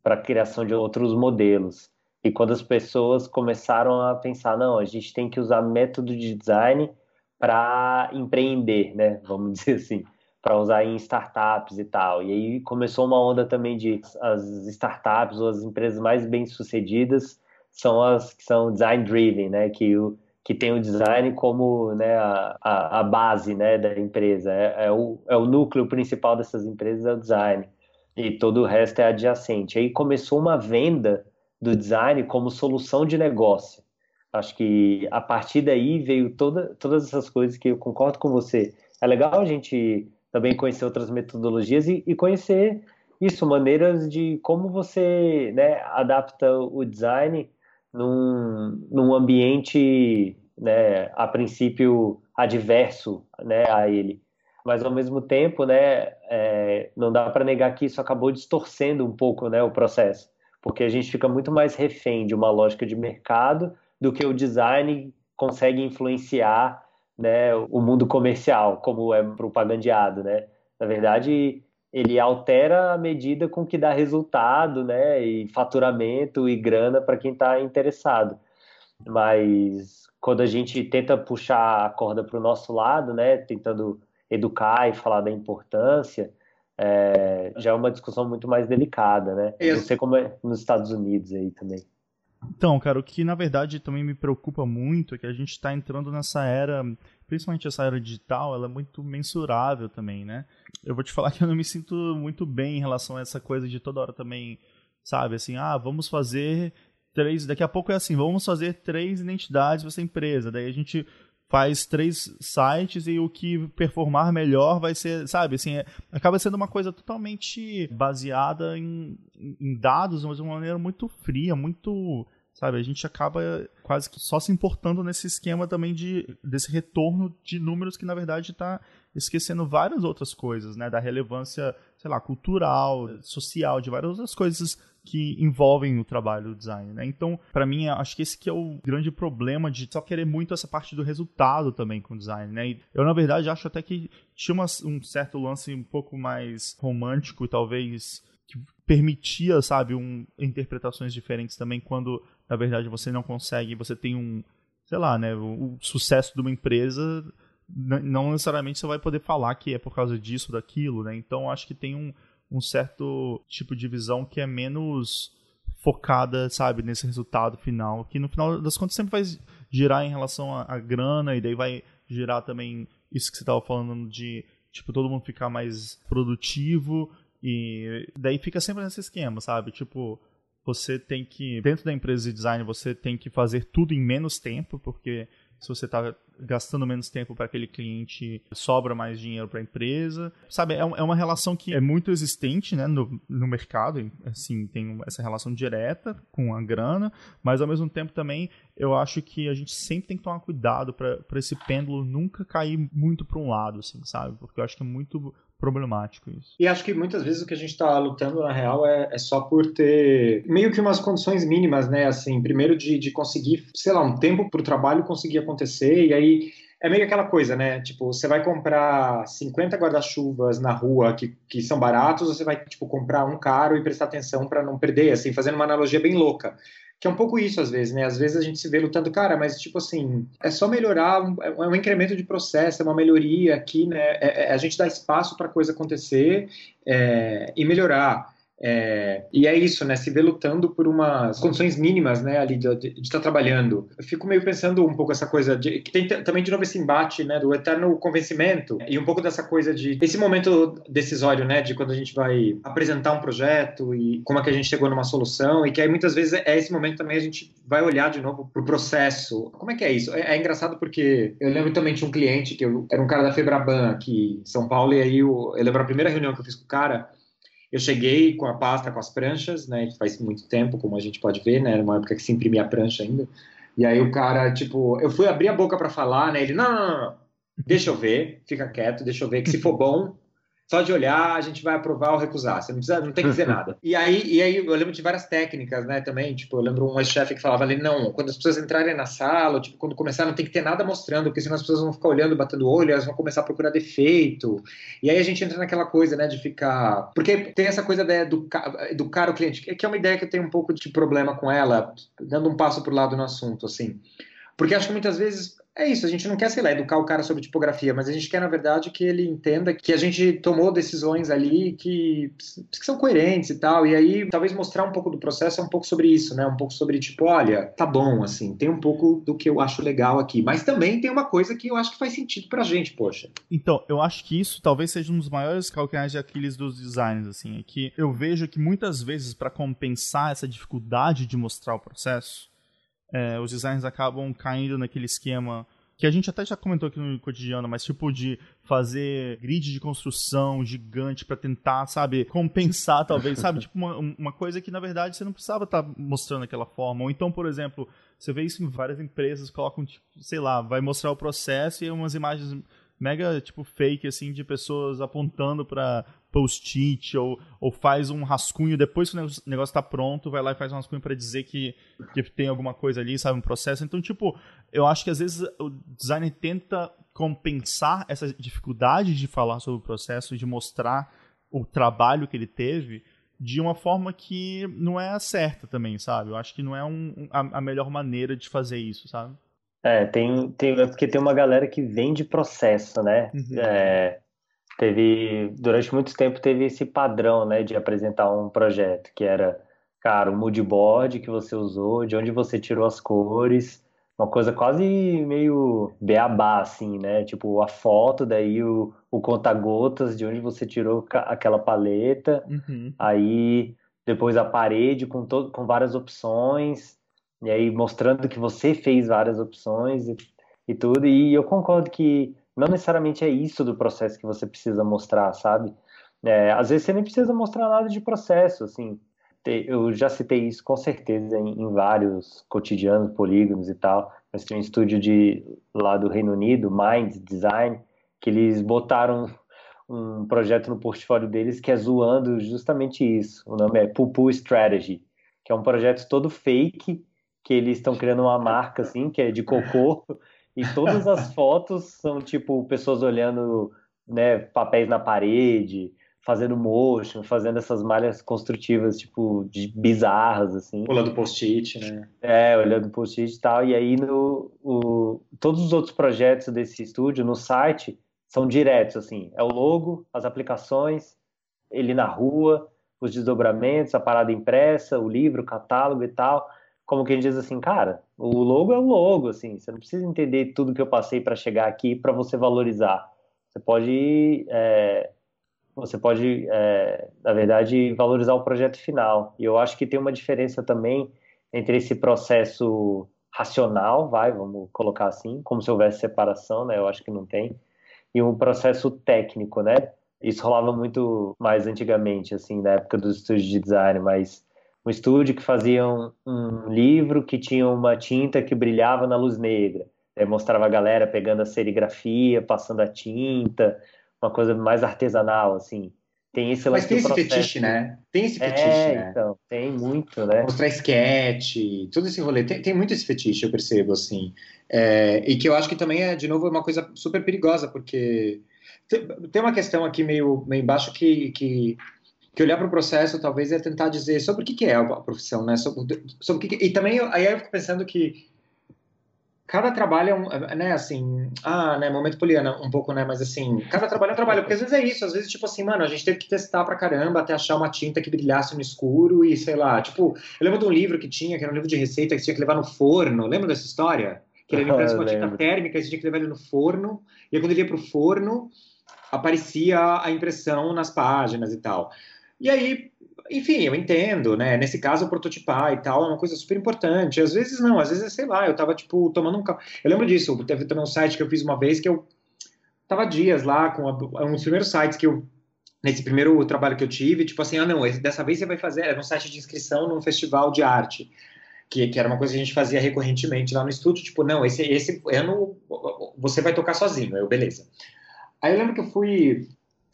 Para a criação de outros modelos. E quando as pessoas começaram a pensar, não, a gente tem que usar método de design para empreender, né? Vamos dizer assim, para usar em startups e tal. E aí começou uma onda também de as startups ou as empresas mais bem sucedidas são as que são design driven, né? Que o que tem o design como né, a, a, a base né, da empresa. É, é, o, é o núcleo principal dessas empresas, é o design e todo o resto é adjacente. Aí começou uma venda do design como solução de negócio. Acho que a partir daí veio toda, todas essas coisas que eu concordo com você. É legal a gente também conhecer outras metodologias e, e conhecer isso, maneiras de como você né, adapta o design num, num ambiente, né, a princípio, adverso né, a ele mas ao mesmo tempo, né, é, não dá para negar que isso acabou distorcendo um pouco, né, o processo, porque a gente fica muito mais refém de uma lógica de mercado do que o design consegue influenciar, né, o mundo comercial, como é propagandeado, né? Na verdade, ele altera a medida com que dá resultado, né, e faturamento e grana para quem está interessado. Mas quando a gente tenta puxar a corda para o nosso lado, né, tentando educar e falar da importância, é, já é uma discussão muito mais delicada, né? Isso. Não sei como é nos Estados Unidos aí também. Então, cara, o que na verdade também me preocupa muito é que a gente está entrando nessa era, principalmente essa era digital, ela é muito mensurável também, né? Eu vou te falar que eu não me sinto muito bem em relação a essa coisa de toda hora também, sabe, assim, ah, vamos fazer três, daqui a pouco é assim, vamos fazer três identidades para essa empresa, daí a gente faz três sites e o que performar melhor vai ser, sabe, assim, é, acaba sendo uma coisa totalmente baseada em, em dados, mas de uma maneira muito fria, muito sabe? A gente acaba quase que só se importando nesse esquema também de desse retorno de números que na verdade está esquecendo várias outras coisas, né? Da relevância, sei lá, cultural, social, de várias outras coisas que envolvem o trabalho do design, né? Então, para mim, acho que esse que é o grande problema de só querer muito essa parte do resultado também com o design, né? E eu, na verdade, acho até que tinha uma, um certo lance um pouco mais romântico, talvez, que permitia, sabe, um, interpretações diferentes também quando, na verdade, você não consegue, você tem um, sei lá, né, o, o sucesso de uma empresa não necessariamente você vai poder falar que é por causa disso, daquilo, né? Então acho que tem um, um certo tipo de visão que é menos focada, sabe, nesse resultado final, que no final das contas sempre vai girar em relação à, grana e daí vai girar também isso que você estava falando de tipo todo mundo ficar mais produtivo e daí fica sempre nesse esquema, sabe? Tipo, você tem que dentro da empresa de design você tem que fazer tudo em menos tempo, porque se você está gastando menos tempo para aquele cliente, sobra mais dinheiro para a empresa. Sabe, é, é, uma relação que é muito existente né, no, no mercado, assim, tem essa relação direta com a grana, mas ao mesmo tempo também eu acho que a gente sempre tem que tomar cuidado para esse pêndulo nunca cair muito para um lado, assim, sabe? Porque eu acho que é muito problemático isso. E acho que muitas vezes o que a gente está lutando, na real, é, é, só por ter meio que umas condições mínimas, né? Assim, primeiro de, de conseguir, sei lá, um tempo para o trabalho conseguir acontecer, e aí é meio aquela coisa, né? Tipo, você vai comprar 50 guarda-chuvas na rua que, que são baratos, ou você vai, tipo, comprar um caro e prestar atenção para não perder, assim, fazendo uma analogia bem louca. Que é um pouco isso às vezes, né? Às vezes a gente se vê lutando, cara, mas tipo assim, é só melhorar, é um incremento de processo, é uma melhoria aqui, né? É, é a gente dá espaço para a coisa acontecer é, e melhorar. É, e é isso, né? Se vê lutando por umas condições mínimas, né? Ali de, estar trabalhando. Eu fico meio pensando um pouco essa coisa de que tem também de novo esse embate, né? Do eterno convencimento e um pouco dessa coisa de esse momento decisório, né? De quando a gente vai apresentar um projeto e como é que a gente chegou numa solução e que aí muitas vezes é esse momento também a gente vai olhar de novo pro processo. Como é que é isso? É, é engraçado porque eu lembro também de um cliente que eu, era um cara da Febraban aqui em São Paulo e aí eu, eu lembro a primeira reunião que eu fiz com o cara eu cheguei com a pasta, com as pranchas, né? Faz muito tempo, como a gente pode ver, né? Numa época que se imprimia a prancha ainda. E aí o cara, tipo, eu fui abrir a boca para falar, né? Ele, não, não, não, deixa eu ver, fica quieto, deixa eu ver, que se for bom, só de olhar a gente vai aprovar ou recusar. Você não precisa, não tem que dizer nada. E aí, e aí eu lembro de várias técnicas, né, também. Tipo, eu lembro um ex-chefe que falava ali, não, quando as pessoas entrarem na sala, tipo, quando começar, não tem que ter nada mostrando, porque senão as pessoas vão ficar olhando, batendo olho, elas vão começar a procurar defeito. E aí a gente entra naquela coisa, né, de ficar. Porque tem essa coisa de educar, educar o cliente, que é uma ideia que eu tenho um pouco de problema com ela, dando um passo pro lado no assunto, assim. Porque acho que muitas vezes é isso, a gente não quer, sei lá, educar o cara sobre tipografia, mas a gente quer, na verdade, que ele entenda que a gente tomou decisões ali que, que são coerentes e tal. E aí, talvez mostrar um pouco do processo é um pouco sobre isso, né? Um pouco sobre, tipo, olha, tá bom, assim, tem um pouco do que eu acho legal aqui, mas também tem uma coisa que eu acho que faz sentido pra gente, poxa. Então, eu acho que isso talvez seja um dos maiores calcanhares de Aquiles dos designs, assim, é que eu vejo que muitas vezes, para compensar essa dificuldade de mostrar o processo, é, os designers acabam caindo naquele esquema que a gente até já comentou aqui no cotidiano, mas tipo de fazer grid de construção gigante para tentar, sabe, compensar talvez, sabe, tipo uma, uma coisa que na verdade você não precisava estar tá mostrando daquela forma. Ou então, por exemplo, você vê isso em várias empresas, colocam, tipo, sei lá, vai mostrar o processo e umas imagens mega, tipo, fake, assim, de pessoas apontando para post-it ou, ou faz um rascunho depois que o negócio está pronto, vai lá e faz um rascunho para dizer que, que tem alguma coisa ali, sabe, um processo. Então, tipo, eu acho que às vezes o designer tenta compensar essa dificuldade de falar sobre o processo, de mostrar o trabalho que ele teve de uma forma que não é a certa também, sabe? Eu acho que não é um, a, a melhor maneira de fazer isso, sabe? É, tem, tem, é porque tem uma galera que vende processo, né? Uhum. É, teve, durante muito tempo teve esse padrão, né, de apresentar um projeto, que era, cara, o mood board que você usou, de onde você tirou as cores, uma coisa quase meio beabá, assim, né? Tipo, a foto, daí o, o conta-gotas, de onde você tirou aquela paleta, uhum. aí depois a parede com, todo, com várias opções, e aí mostrando que você fez várias opções e, e tudo, e eu concordo que não necessariamente é isso do processo que você precisa mostrar, sabe? É, às vezes você nem precisa mostrar nada de processo, assim. Eu já citei isso com certeza em, em vários cotidianos, polígonos e tal. Mas tem um estúdio de, lá do Reino Unido, Mind Design, que eles botaram um projeto no portfólio deles que é zoando justamente isso. O nome é Pupu Strategy, que é um projeto todo fake, que eles estão criando uma marca assim, que é de cocô, e todas as fotos são tipo pessoas olhando, né, papéis na parede, fazendo motion, fazendo essas malhas construtivas, tipo, de bizarras, assim. Olhando post-it, né? É, olhando post-it e tal. E aí, no, o, todos os outros projetos desse estúdio, no site, são diretos, assim. É o logo, as aplicações, ele na rua, os desdobramentos, a parada impressa, o livro, o catálogo e tal como quem diz assim, cara, o logo é o logo, assim, você não precisa entender tudo que eu passei para chegar aqui para você valorizar. Você pode, é, você pode, é, na verdade, valorizar o projeto final. E eu acho que tem uma diferença também entre esse processo racional, vai, vamos colocar assim, como se houvesse separação, né? Eu acho que não tem. E um processo técnico, né? Isso rolava muito mais antigamente, assim, na época dos estúdios de design, mas um estúdio que fazia um, um, livro que tinha uma tinta que brilhava na luz negra. Mostrava a galera pegando a serigrafia, passando a tinta, uma coisa mais artesanal, assim. Tem esse Mas tem esse processo. fetiche, né? Tem esse fetiche, é, né? Então, tem muito, né? Mostrar sketch, todo esse rolê. Tem, tem muito esse fetiche, eu percebo, assim. É, e que eu acho que também é, de novo, uma coisa super perigosa, porque tem, tem uma questão aqui meio, meio embaixo que, que, que olhar para o processo talvez é tentar dizer sobre o que, que é a profissão, né? Sobre, sobre o que, que, e também aí eu fico pensando que cada trabalho é um, né, assim, ah, né, momento poliana um pouco, né, mas assim, cada trabalho é um trabalho, porque às vezes é isso, às vezes, tipo assim, mano, a gente teve que testar pra caramba até achar uma tinta que brilhasse no escuro e, sei lá, tipo, eu lembro de um livro que tinha, que era um livro de receita que você tinha que levar no forno, lembra dessa história? Que ele impresso uma tinta térmica e você tinha que levar ele no forno, e aí quando ele ia pro forno, aparecia a impressão nas páginas e tal. E aí, enfim, eu entendo, né? Nesse caso, prototipar e tal é uma coisa super importante. Às vezes não, às vezes, sei lá, eu tava, tipo, tomando um. Eu lembro disso, teve também um site que eu fiz uma vez que eu tava dias lá com um dos primeiros sites que eu nesse primeiro trabalho que eu tive, tipo assim, ah, não, dessa vez você vai fazer, era um site de inscrição num festival de arte, que, que era uma coisa que a gente fazia recorrentemente lá no estúdio, tipo, não, esse, esse ano você vai tocar sozinho, eu, beleza. Aí eu lembro que eu fui,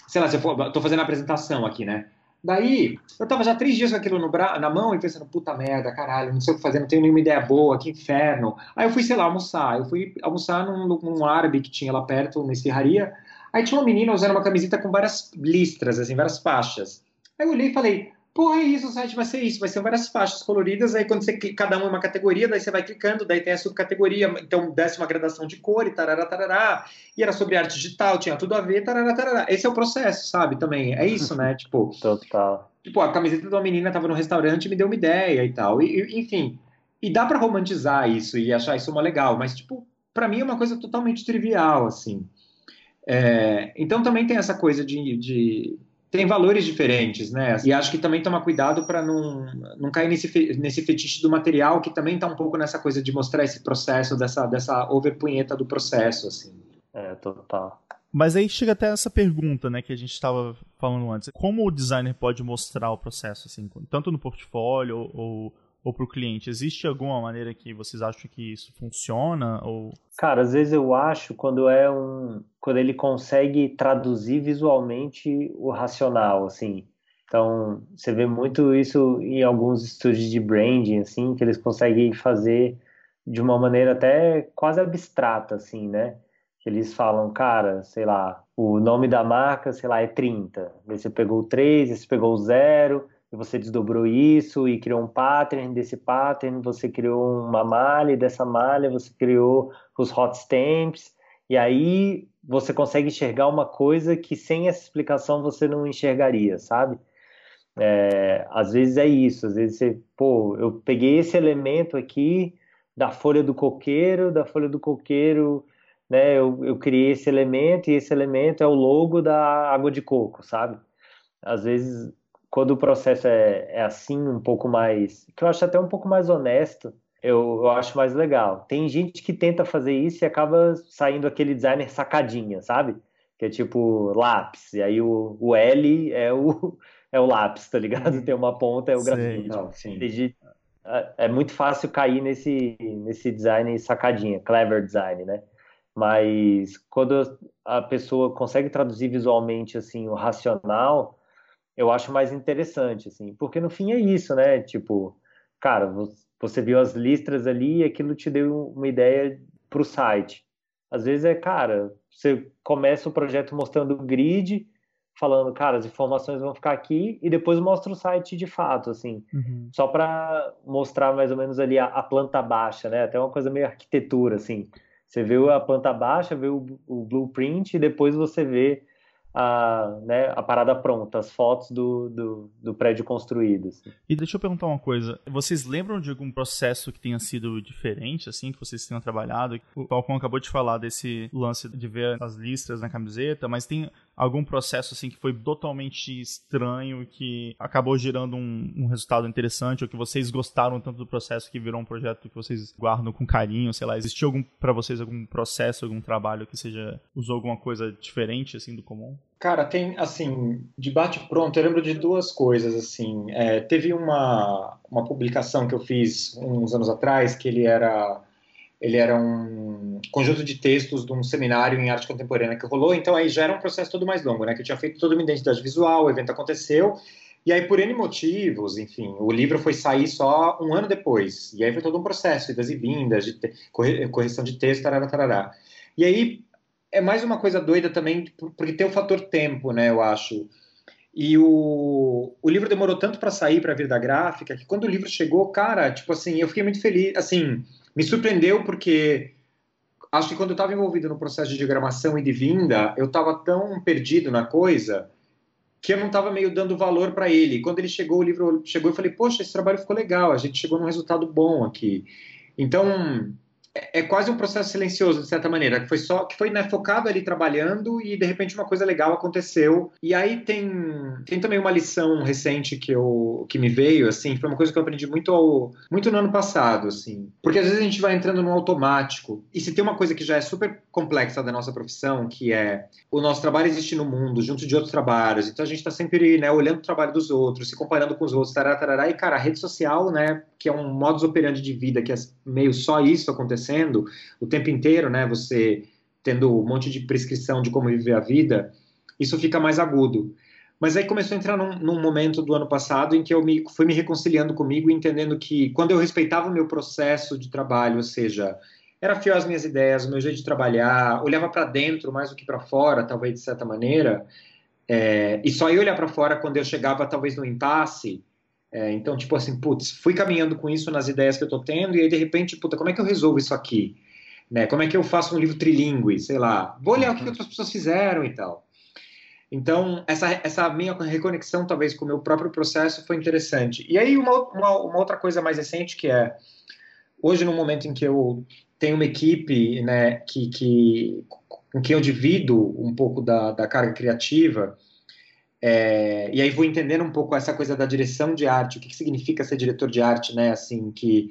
sei lá, se eu for, tô fazendo a apresentação aqui, né, Daí, eu tava já três dias com aquilo no bra na mão e pensando, puta merda, caralho, não sei o que fazer, não tenho nenhuma ideia boa, que inferno. Aí eu fui, sei lá, almoçar. Eu fui almoçar num, num árabe que tinha lá perto, uma esfirraria. Aí tinha uma menina usando uma camiseta com várias listras, assim, várias faixas. Aí eu olhei e falei, Porra, é isso, o site vai ser isso, vai ser várias faixas coloridas, aí quando você clica, cada uma é uma categoria, daí você vai clicando, daí tem a subcategoria, então desce uma gradação de cor e tarará, tarará, e era sobre arte digital, tinha tudo a ver, tarará, tarará. Esse é o processo, sabe, também, é isso, né, tipo... Total. Tipo, a camiseta de uma menina tava no restaurante e me deu uma ideia e tal, e, e enfim, e dá para romantizar isso e achar isso uma legal, mas, tipo, para mim é uma coisa totalmente trivial, assim. É, então também tem essa coisa de, de tem valores diferentes, né? E acho que também tomar cuidado para não, não cair nesse, nesse fetiche do material, que também está um pouco nessa coisa de mostrar esse processo, dessa, dessa overpunheta do processo, assim. É, total. Mas aí chega até essa pergunta, né, que a gente estava falando antes. Como o designer pode mostrar o processo, assim, tanto no portfólio ou, ou para o cliente? Existe alguma maneira que vocês acham que isso funciona? Ou... Cara, às vezes eu acho quando é um. quando ele consegue traduzir visualmente o racional, assim. Então, você vê muito isso em alguns estúdios de branding, assim, que eles conseguem fazer de uma maneira até quase abstrata, assim, né? Eles falam, cara, sei lá, o nome da marca, sei lá, é 30. Aí você pegou o 3, você pegou o 0, e você desdobrou isso e criou um pattern, desse pattern você criou uma malha, e dessa malha você criou os hot stamps, e aí você consegue enxergar uma coisa que sem essa explicação você não enxergaria, sabe? É, às vezes é isso, às vezes você, pô, eu peguei esse elemento aqui da folha do coqueiro, da folha do coqueiro, né, eu, eu criei esse elemento e esse elemento é o logo da água de coco, sabe? Às vezes quando o processo é, é assim, um pouco mais. que eu acho até um pouco mais honesto, eu, eu acho mais legal. Tem gente que tenta fazer isso e acaba saindo aquele designer sacadinha, sabe? Que é tipo lápis, e aí o, o L é o, é o lápis, tá ligado? Uhum. Tem uma ponta, é o grafite. Não, sim. É, é muito fácil cair nesse, nesse design sacadinha, clever design, né? Mas quando a pessoa consegue traduzir visualmente assim o racional, eu acho mais interessante, assim, porque no fim é isso, né? Tipo, cara, você viu as listras ali e aquilo te deu uma ideia para o site. Às vezes é, cara, você começa o projeto mostrando o grid, falando, cara, as informações vão ficar aqui, e depois mostra o site de fato, assim, uhum. só para mostrar mais ou menos ali a, a, planta baixa, né? Até uma coisa meio arquitetura, assim. Você vê a planta baixa, vê o, o blueprint, e depois você vê a, né, a parada pronta, as fotos do, do, do, prédio construído. Assim. E deixa eu perguntar uma coisa. Vocês lembram de algum processo que tenha sido diferente, assim, que vocês tenham trabalhado? O Falcão acabou de falar desse lance de ver as listras na camiseta, mas tem algum processo assim que foi totalmente estranho que acabou gerando um, um, resultado interessante ou que vocês gostaram tanto do processo que virou um projeto que vocês guardam com carinho, sei lá, existiu algum para vocês algum processo, algum trabalho que seja usou alguma coisa diferente assim do comum? Cara, tem assim, de bate pronto, eu lembro de duas coisas assim. É, teve uma uma publicação que eu fiz uns anos atrás que ele era ele era um, conjunto de textos de um seminário em arte contemporânea que rolou, então aí já era um processo todo mais longo, né? Que eu tinha feito toda uma identidade visual, o evento aconteceu, e aí, por N motivos, enfim, o livro foi sair só um ano depois. E aí foi todo um processo, idas e vindas, de correção de texto, tarará, tarará. E aí, é mais uma coisa doida também, porque tem o fator tempo, né, eu acho. E o, o livro demorou tanto para sair, para vir da gráfica, que quando o livro chegou, cara, tipo assim, eu fiquei muito feliz, assim, me surpreendeu porque acho que quando eu estava envolvido no processo de diagramação e de vinda, eu estava tão perdido na coisa que eu não estava meio dando valor para ele. Quando ele chegou, o livro chegou, eu falei, poxa, esse trabalho ficou legal, a gente chegou num resultado bom aqui. Então, é, é quase um processo silencioso, de certa maneira, que foi só que foi né, focado ali trabalhando e de repente uma coisa legal aconteceu. E aí tem, tem também uma lição recente que, eu, que me veio, assim, foi uma coisa que eu aprendi muito, ao, muito no ano passado, assim. Porque às vezes a gente vai entrando no automático. E se tem uma coisa que já é super complexa da nossa profissão, que é o nosso trabalho existe no mundo, junto de outros trabalhos. Então a gente está sempre né, olhando o trabalho dos outros, se comparando com os outros, tarará, tarará. E, cara, a rede social, né, que é um modus operandi de vida, que é meio só isso acontecendo o tempo inteiro, né? Você tendo um monte de prescrição de como viver a vida, isso fica mais agudo. Mas aí começou a entrar num, num, momento do ano passado em que eu me, fui me reconciliando comigo, entendendo que quando eu respeitava o meu processo de trabalho, ou seja, era fiel às minhas ideias, o meu jeito de trabalhar, olhava para dentro mais do que para fora, talvez de certa maneira, é, e só ia olhar para fora quando eu chegava talvez no impasse, é, então, tipo assim, putz, fui caminhando com isso nas ideias que eu tô tendo, e aí de repente, puta, como é que eu resolvo isso aqui? Né? Como é que eu faço um livro trilingue, sei lá? Vou olhar o que outras pessoas fizeram e tal. Então, essa, essa minha reconexão, talvez, com o meu próprio processo foi interessante. E aí, uma, uma, uma outra coisa mais recente, que é, hoje, no momento em que eu tenho uma equipe né, que, que, com quem eu divido um pouco da, da carga criativa, é, e aí vou entendendo um pouco essa coisa da direção de arte, o que, que significa ser diretor de arte, né? Assim, que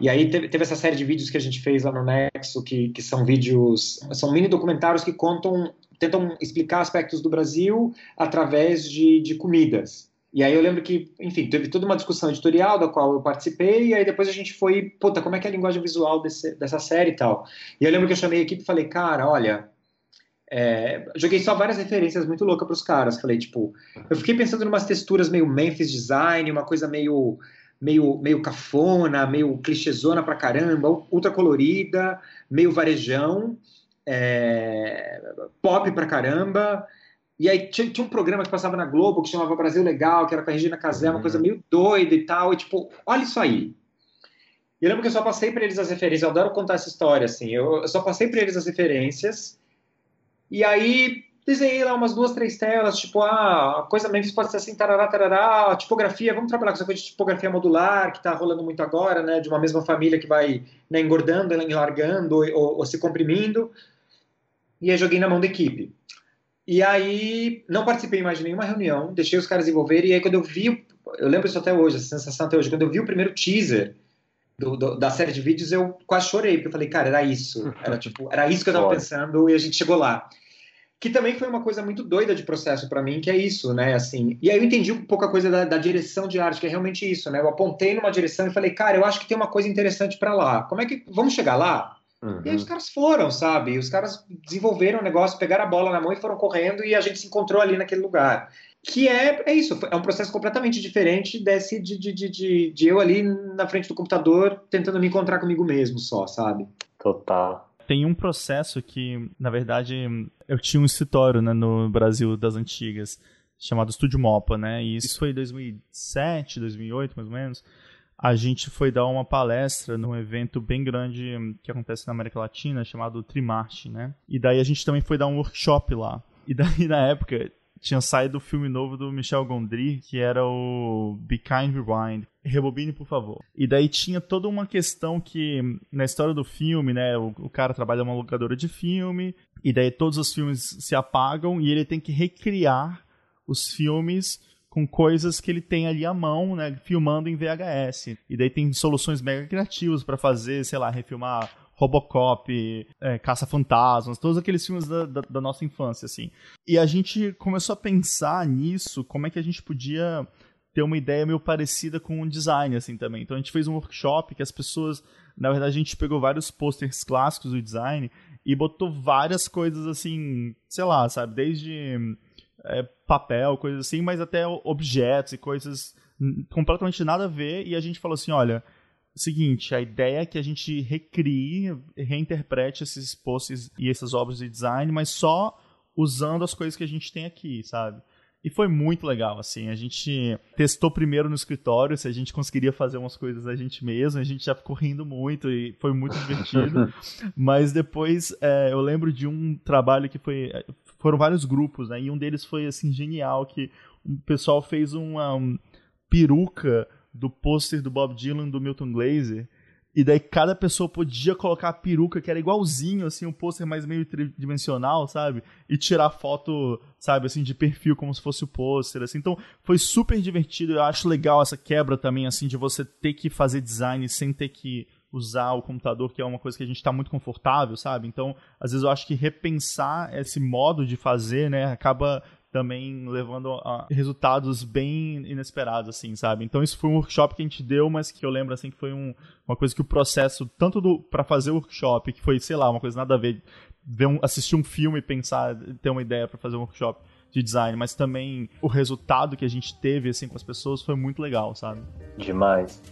e aí teve, teve, essa série de vídeos que a gente fez lá no Nexo, que, que são vídeos, são mini documentários que contam, tentam explicar aspectos do Brasil através de, de comidas. E aí eu lembro que, enfim, teve toda uma discussão editorial da qual eu participei, e aí depois a gente foi, puta, como é que é a linguagem visual desse, dessa série e tal. E eu lembro que eu chamei a equipe e falei, cara, olha, é, joguei só várias referências muito loucas para os caras. Falei, tipo, eu fiquei pensando em umas texturas meio Memphis Design, uma coisa meio meio, meio cafona, meio clichêzona pra caramba, ultra colorida, meio varejão, é, pop pra caramba. E aí tinha, tinha, um programa que passava na Globo que chamava Brasil Legal, que era com a Regina Casé, uma coisa uhum. meio doida e tal. E tipo, olha isso aí. E eu lembro que eu só passei para eles as referências, eu adoro contar essa história, assim. Eu, eu só passei para eles as referências e aí desenhei lá umas duas, três telas, tipo, ah, a coisa Memphis pode ser assim, tarará, tarará, tipografia, vamos trabalhar com essa coisa de tipografia modular, que está rolando muito agora, né, de uma mesma família que vai né, engordando, enlargando ou, ou se comprimindo. E aí joguei na mão da equipe. E aí não participei mais de nenhuma reunião, deixei os caras envolverem, e aí quando eu vi, eu lembro isso até hoje, essa sensação até hoje, quando eu vi o primeiro teaser do, do, da série de vídeos, eu quase chorei, porque eu falei, cara, era isso. Era tipo, era isso que eu tava pensando e a gente chegou lá. Que também foi uma coisa muito doida de processo para mim, que é isso, né? Assim, e aí eu entendi um pouco a coisa da, da, direção de arte, que é realmente isso, né? Eu apontei numa direção e falei, cara, eu acho que tem uma coisa interessante para lá. Como é que. Vamos chegar lá? Uhum. E aí os caras foram, sabe? Os caras desenvolveram o negócio, pegaram a bola na mão e foram correndo e a gente se encontrou ali naquele lugar que é, é isso, é um processo completamente diferente desse de, de, de, de, eu ali na frente do computador tentando me encontrar comigo mesmo só, sabe? Total. Tem um processo que, na verdade, eu tinha um escritório né, no Brasil das antigas, chamado Estúdio Mopa, né? E isso foi em 2007, 2008, mais ou menos. A gente foi dar uma palestra num evento bem grande que acontece na América Latina, chamado Trimarte, né? E daí a gente também foi dar um workshop lá. E daí, na época, tinha saído o filme novo do Michel Gondry, que era o Be Kind Rewind. Rebobine, por favor. E daí tinha toda uma questão que, na história do filme, né, o, o cara trabalha numa locadora de filme, e daí todos os filmes se apagam e ele tem que recriar os filmes com coisas que ele tem ali à mão, né, filmando em VHS. E daí tem soluções mega criativas para fazer, sei lá, refilmar Robocop, é, Caça-Fantasmas, todos aqueles filmes da, da, da, nossa infância, assim. E a gente começou a pensar nisso, como é que a gente podia ter uma ideia meio parecida com o design, assim, também. Então a gente fez um workshop que as pessoas, na verdade, a gente pegou vários posters clássicos do design e botou várias coisas, assim, sei lá, sabe, desde é, papel, coisas assim, mas até objetos e coisas completamente nada a ver, e a gente falou assim, olha, seguinte, a ideia é que a gente recrie, reinterprete esses posters e essas obras de design, mas só usando as coisas que a gente tem aqui, sabe? E foi muito legal, assim. A gente testou primeiro no escritório se a gente conseguiria fazer umas coisas a gente mesmo. A gente já ficou rindo muito e foi muito divertido. Mas depois é, eu lembro de um trabalho que foi. Foram vários grupos, né? E um deles foi assim genial que o pessoal fez uma um, peruca do pôster do Bob Dylan do Milton Glaser e daí cada pessoa podia colocar a peruca, que era igualzinho, assim, um pôster mais meio tridimensional, sabe? E tirar foto, sabe, assim, de perfil, como se fosse o pôster, assim. Então, foi super divertido. Eu acho legal essa quebra também, assim, de você ter que fazer design sem ter que usar o computador, que é uma coisa que a gente está muito confortável, sabe? Então, às vezes eu acho que repensar esse modo de fazer, né, acaba também levando a resultados bem inesperados, assim, sabe? Então isso foi um workshop que a gente deu, mas que eu lembro, assim, que foi um, uma coisa que o processo, tanto do para fazer o workshop, que foi, sei lá, uma coisa nada a ver, ver um, assistir um filme e pensar, ter uma ideia para fazer um workshop de design, mas também o resultado que a gente teve, assim, com as pessoas foi muito legal, sabe? Demais.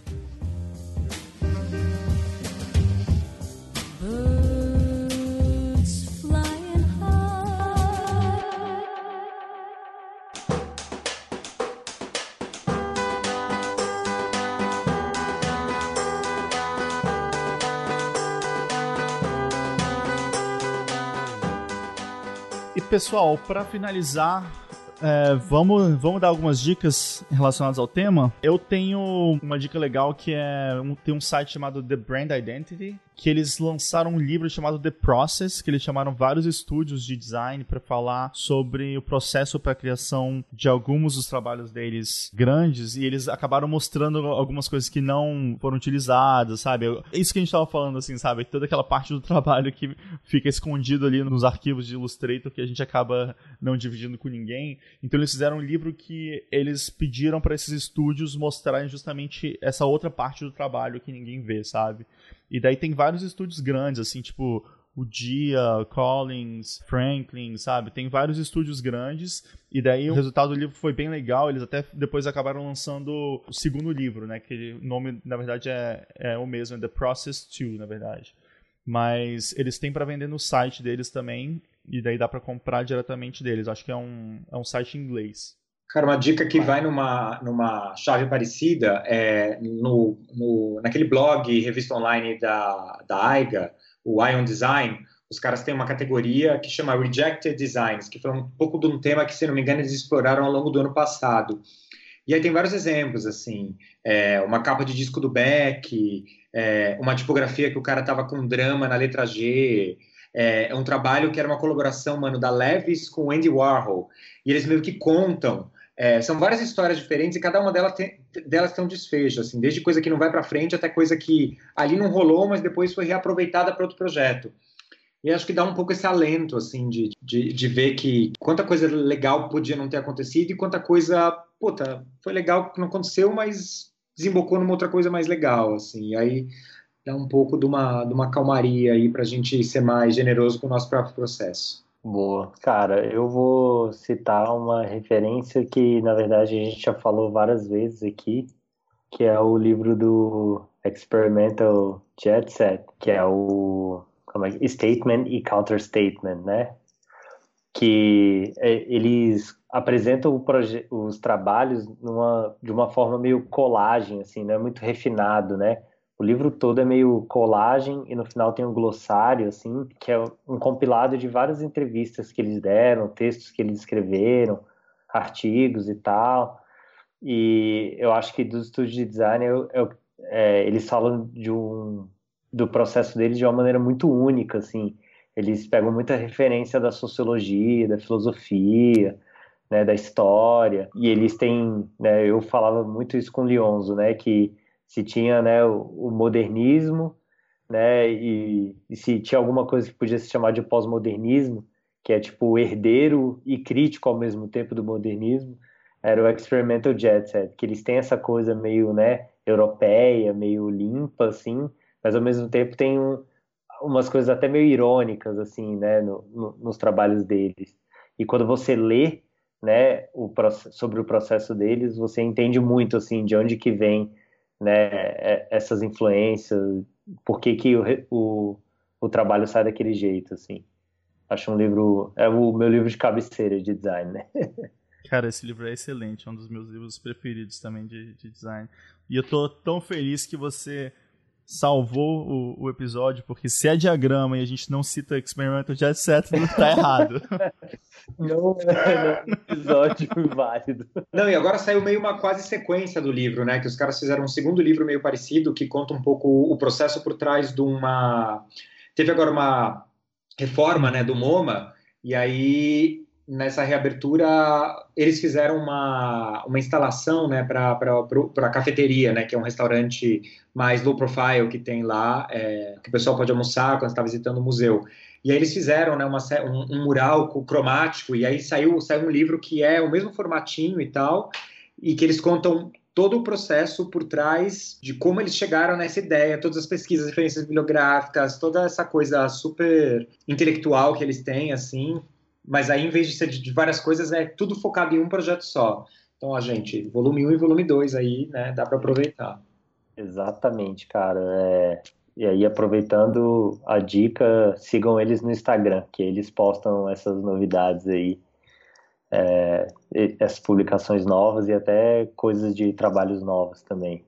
Pessoal, para finalizar, é, vamos, vamos dar algumas dicas relacionadas ao tema. Eu tenho uma dica legal que é um, tem um site chamado The Brand Identity, que eles lançaram um livro chamado The Process, que eles chamaram vários estúdios de design para falar sobre o processo para a criação de alguns dos trabalhos deles grandes e eles acabaram mostrando algumas coisas que não foram utilizadas, sabe? Isso que a gente estava falando assim, sabe? Toda aquela parte do trabalho que fica escondido ali nos arquivos de Illustrator que a gente acaba não dividindo com ninguém. Então eles fizeram um livro que eles pediram para esses estúdios mostrarem justamente essa outra parte do trabalho que ninguém vê, sabe? E daí tem vários estúdios grandes, assim, tipo o Dia, Collins, Franklin, sabe? Tem vários estúdios grandes. E daí o resultado do livro foi bem legal. Eles até depois acabaram lançando o segundo livro, né? Que o nome, na verdade, é, é o mesmo, é The Process 2, na verdade. Mas eles têm para vender no site deles também. E daí dá para comprar diretamente deles. Acho que é um, é um site em inglês. Cara, uma dica que vai numa, numa chave parecida é no, no, naquele blog, revista online da, da AIGA, o Ion Design, os caras têm uma categoria que chama Rejected Designs, que foi um pouco de um tema que, se não me engano, eles exploraram ao longo do ano passado. E aí tem vários exemplos, assim, é, uma capa de disco do Beck, é, uma tipografia que o cara tava com drama na letra G, é, é um trabalho que era uma colaboração, mano, da Levis com o Andy Warhol. E eles meio que contam é, são várias histórias diferentes e cada uma delas tem, delas tem um desfecho, assim, desde coisa que não vai para frente até coisa que ali não rolou, mas depois foi reaproveitada para outro projeto. E acho que dá um pouco esse alento, assim, de, de, de, ver que quanta coisa legal podia não ter acontecido e quanta coisa, puta, foi legal que não aconteceu, mas desembocou numa outra coisa mais legal, assim. E aí dá um pouco de uma, de uma calmaria aí para a gente ser mais generoso com o nosso próprio processo. Boa. Cara, eu vou citar uma referência que, na verdade, a gente já falou várias vezes aqui, que é o livro do Experimental Jet Set, que é o como é, Statement e Counter Statement, né? Que é, eles apresentam os trabalhos numa, de uma forma meio colagem, assim, né? Muito refinado, né? O livro todo é meio colagem e no final tem um glossário, assim, que é um compilado de várias entrevistas que eles deram, textos que eles escreveram, artigos e tal. E eu acho que dos estúdios de design, eu, eu, é, eles falam de um, do processo deles de uma maneira muito única, assim. Eles pegam muita referência da sociologia, da filosofia, né, da história. E eles têm, né, eu falava muito isso com o Lionzo, né, que se tinha né, o, o modernismo, né, e, e, se tinha alguma coisa que podia se chamar de pós-modernismo, que é tipo herdeiro e crítico ao mesmo tempo do modernismo, Era o Experimental Jet Set, que eles têm essa coisa meio, né, europeia, meio limpa, assim, mas ao mesmo tempo tem um, umas coisas até meio irônicas, assim, né, no, no, nos trabalhos deles. E quando você lê, né, o, sobre o processo deles, você entende muito, assim, de onde que vem, né, essas influências, por que que o, o, o trabalho sai daquele jeito, assim. Acho um livro, é o meu livro de cabeceira de design, né. Cara, esse livro é excelente, é um dos meus livros preferidos também de, de design. E eu tô tão feliz que você salvou o, o, episódio, porque se é diagrama e a gente não cita Experimental Jet Set, não tá errado. não é um episódio válido. Não, e agora saiu meio uma quase sequência do livro, né? Que os caras fizeram um segundo livro meio parecido, que conta um pouco o processo por trás de uma... Teve agora uma reforma, né, do MoMA, e aí nessa reabertura, eles fizeram uma, uma instalação né, para a cafeteria, né, que é um restaurante mais low profile que tem lá, é, que o pessoal pode almoçar quando está visitando o museu. E aí eles fizeram né, uma, um, um, mural cromático, e aí saiu, saiu um livro que é o mesmo formatinho e tal, e que eles contam todo o processo por trás de como eles chegaram nessa ideia, todas as pesquisas, referências bibliográficas, toda essa coisa super intelectual que eles têm, assim, mas aí, em vez de ser de, várias coisas, é tudo focado em um projeto só. Então, a gente, volume 1 e volume 2 aí, né, dá para aproveitar. Exatamente, cara. É... E aí, aproveitando a dica, sigam eles no Instagram, que eles postam essas novidades aí, é... essas publicações novas e até coisas de trabalhos novos também.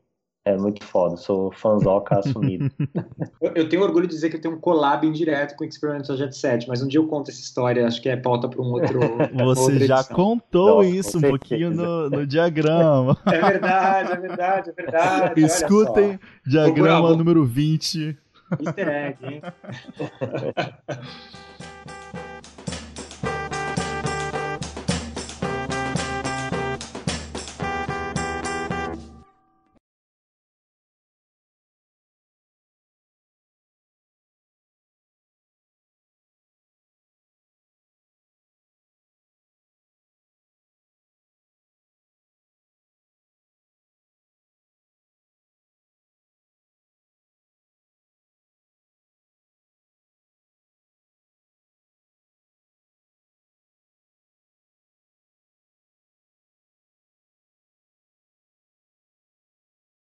É muito foda, sou fãzoca assumido. eu, eu, tenho orgulho de dizer que eu tenho um collab indireto com o Experimental Jet 7, mas um dia eu conto essa história, acho que é pauta para um outro. Você já edição. contou Nossa, isso um pouquinho no, no, diagrama. É verdade, é verdade, é verdade. Escutem diagrama número 20. Easter egg, hein?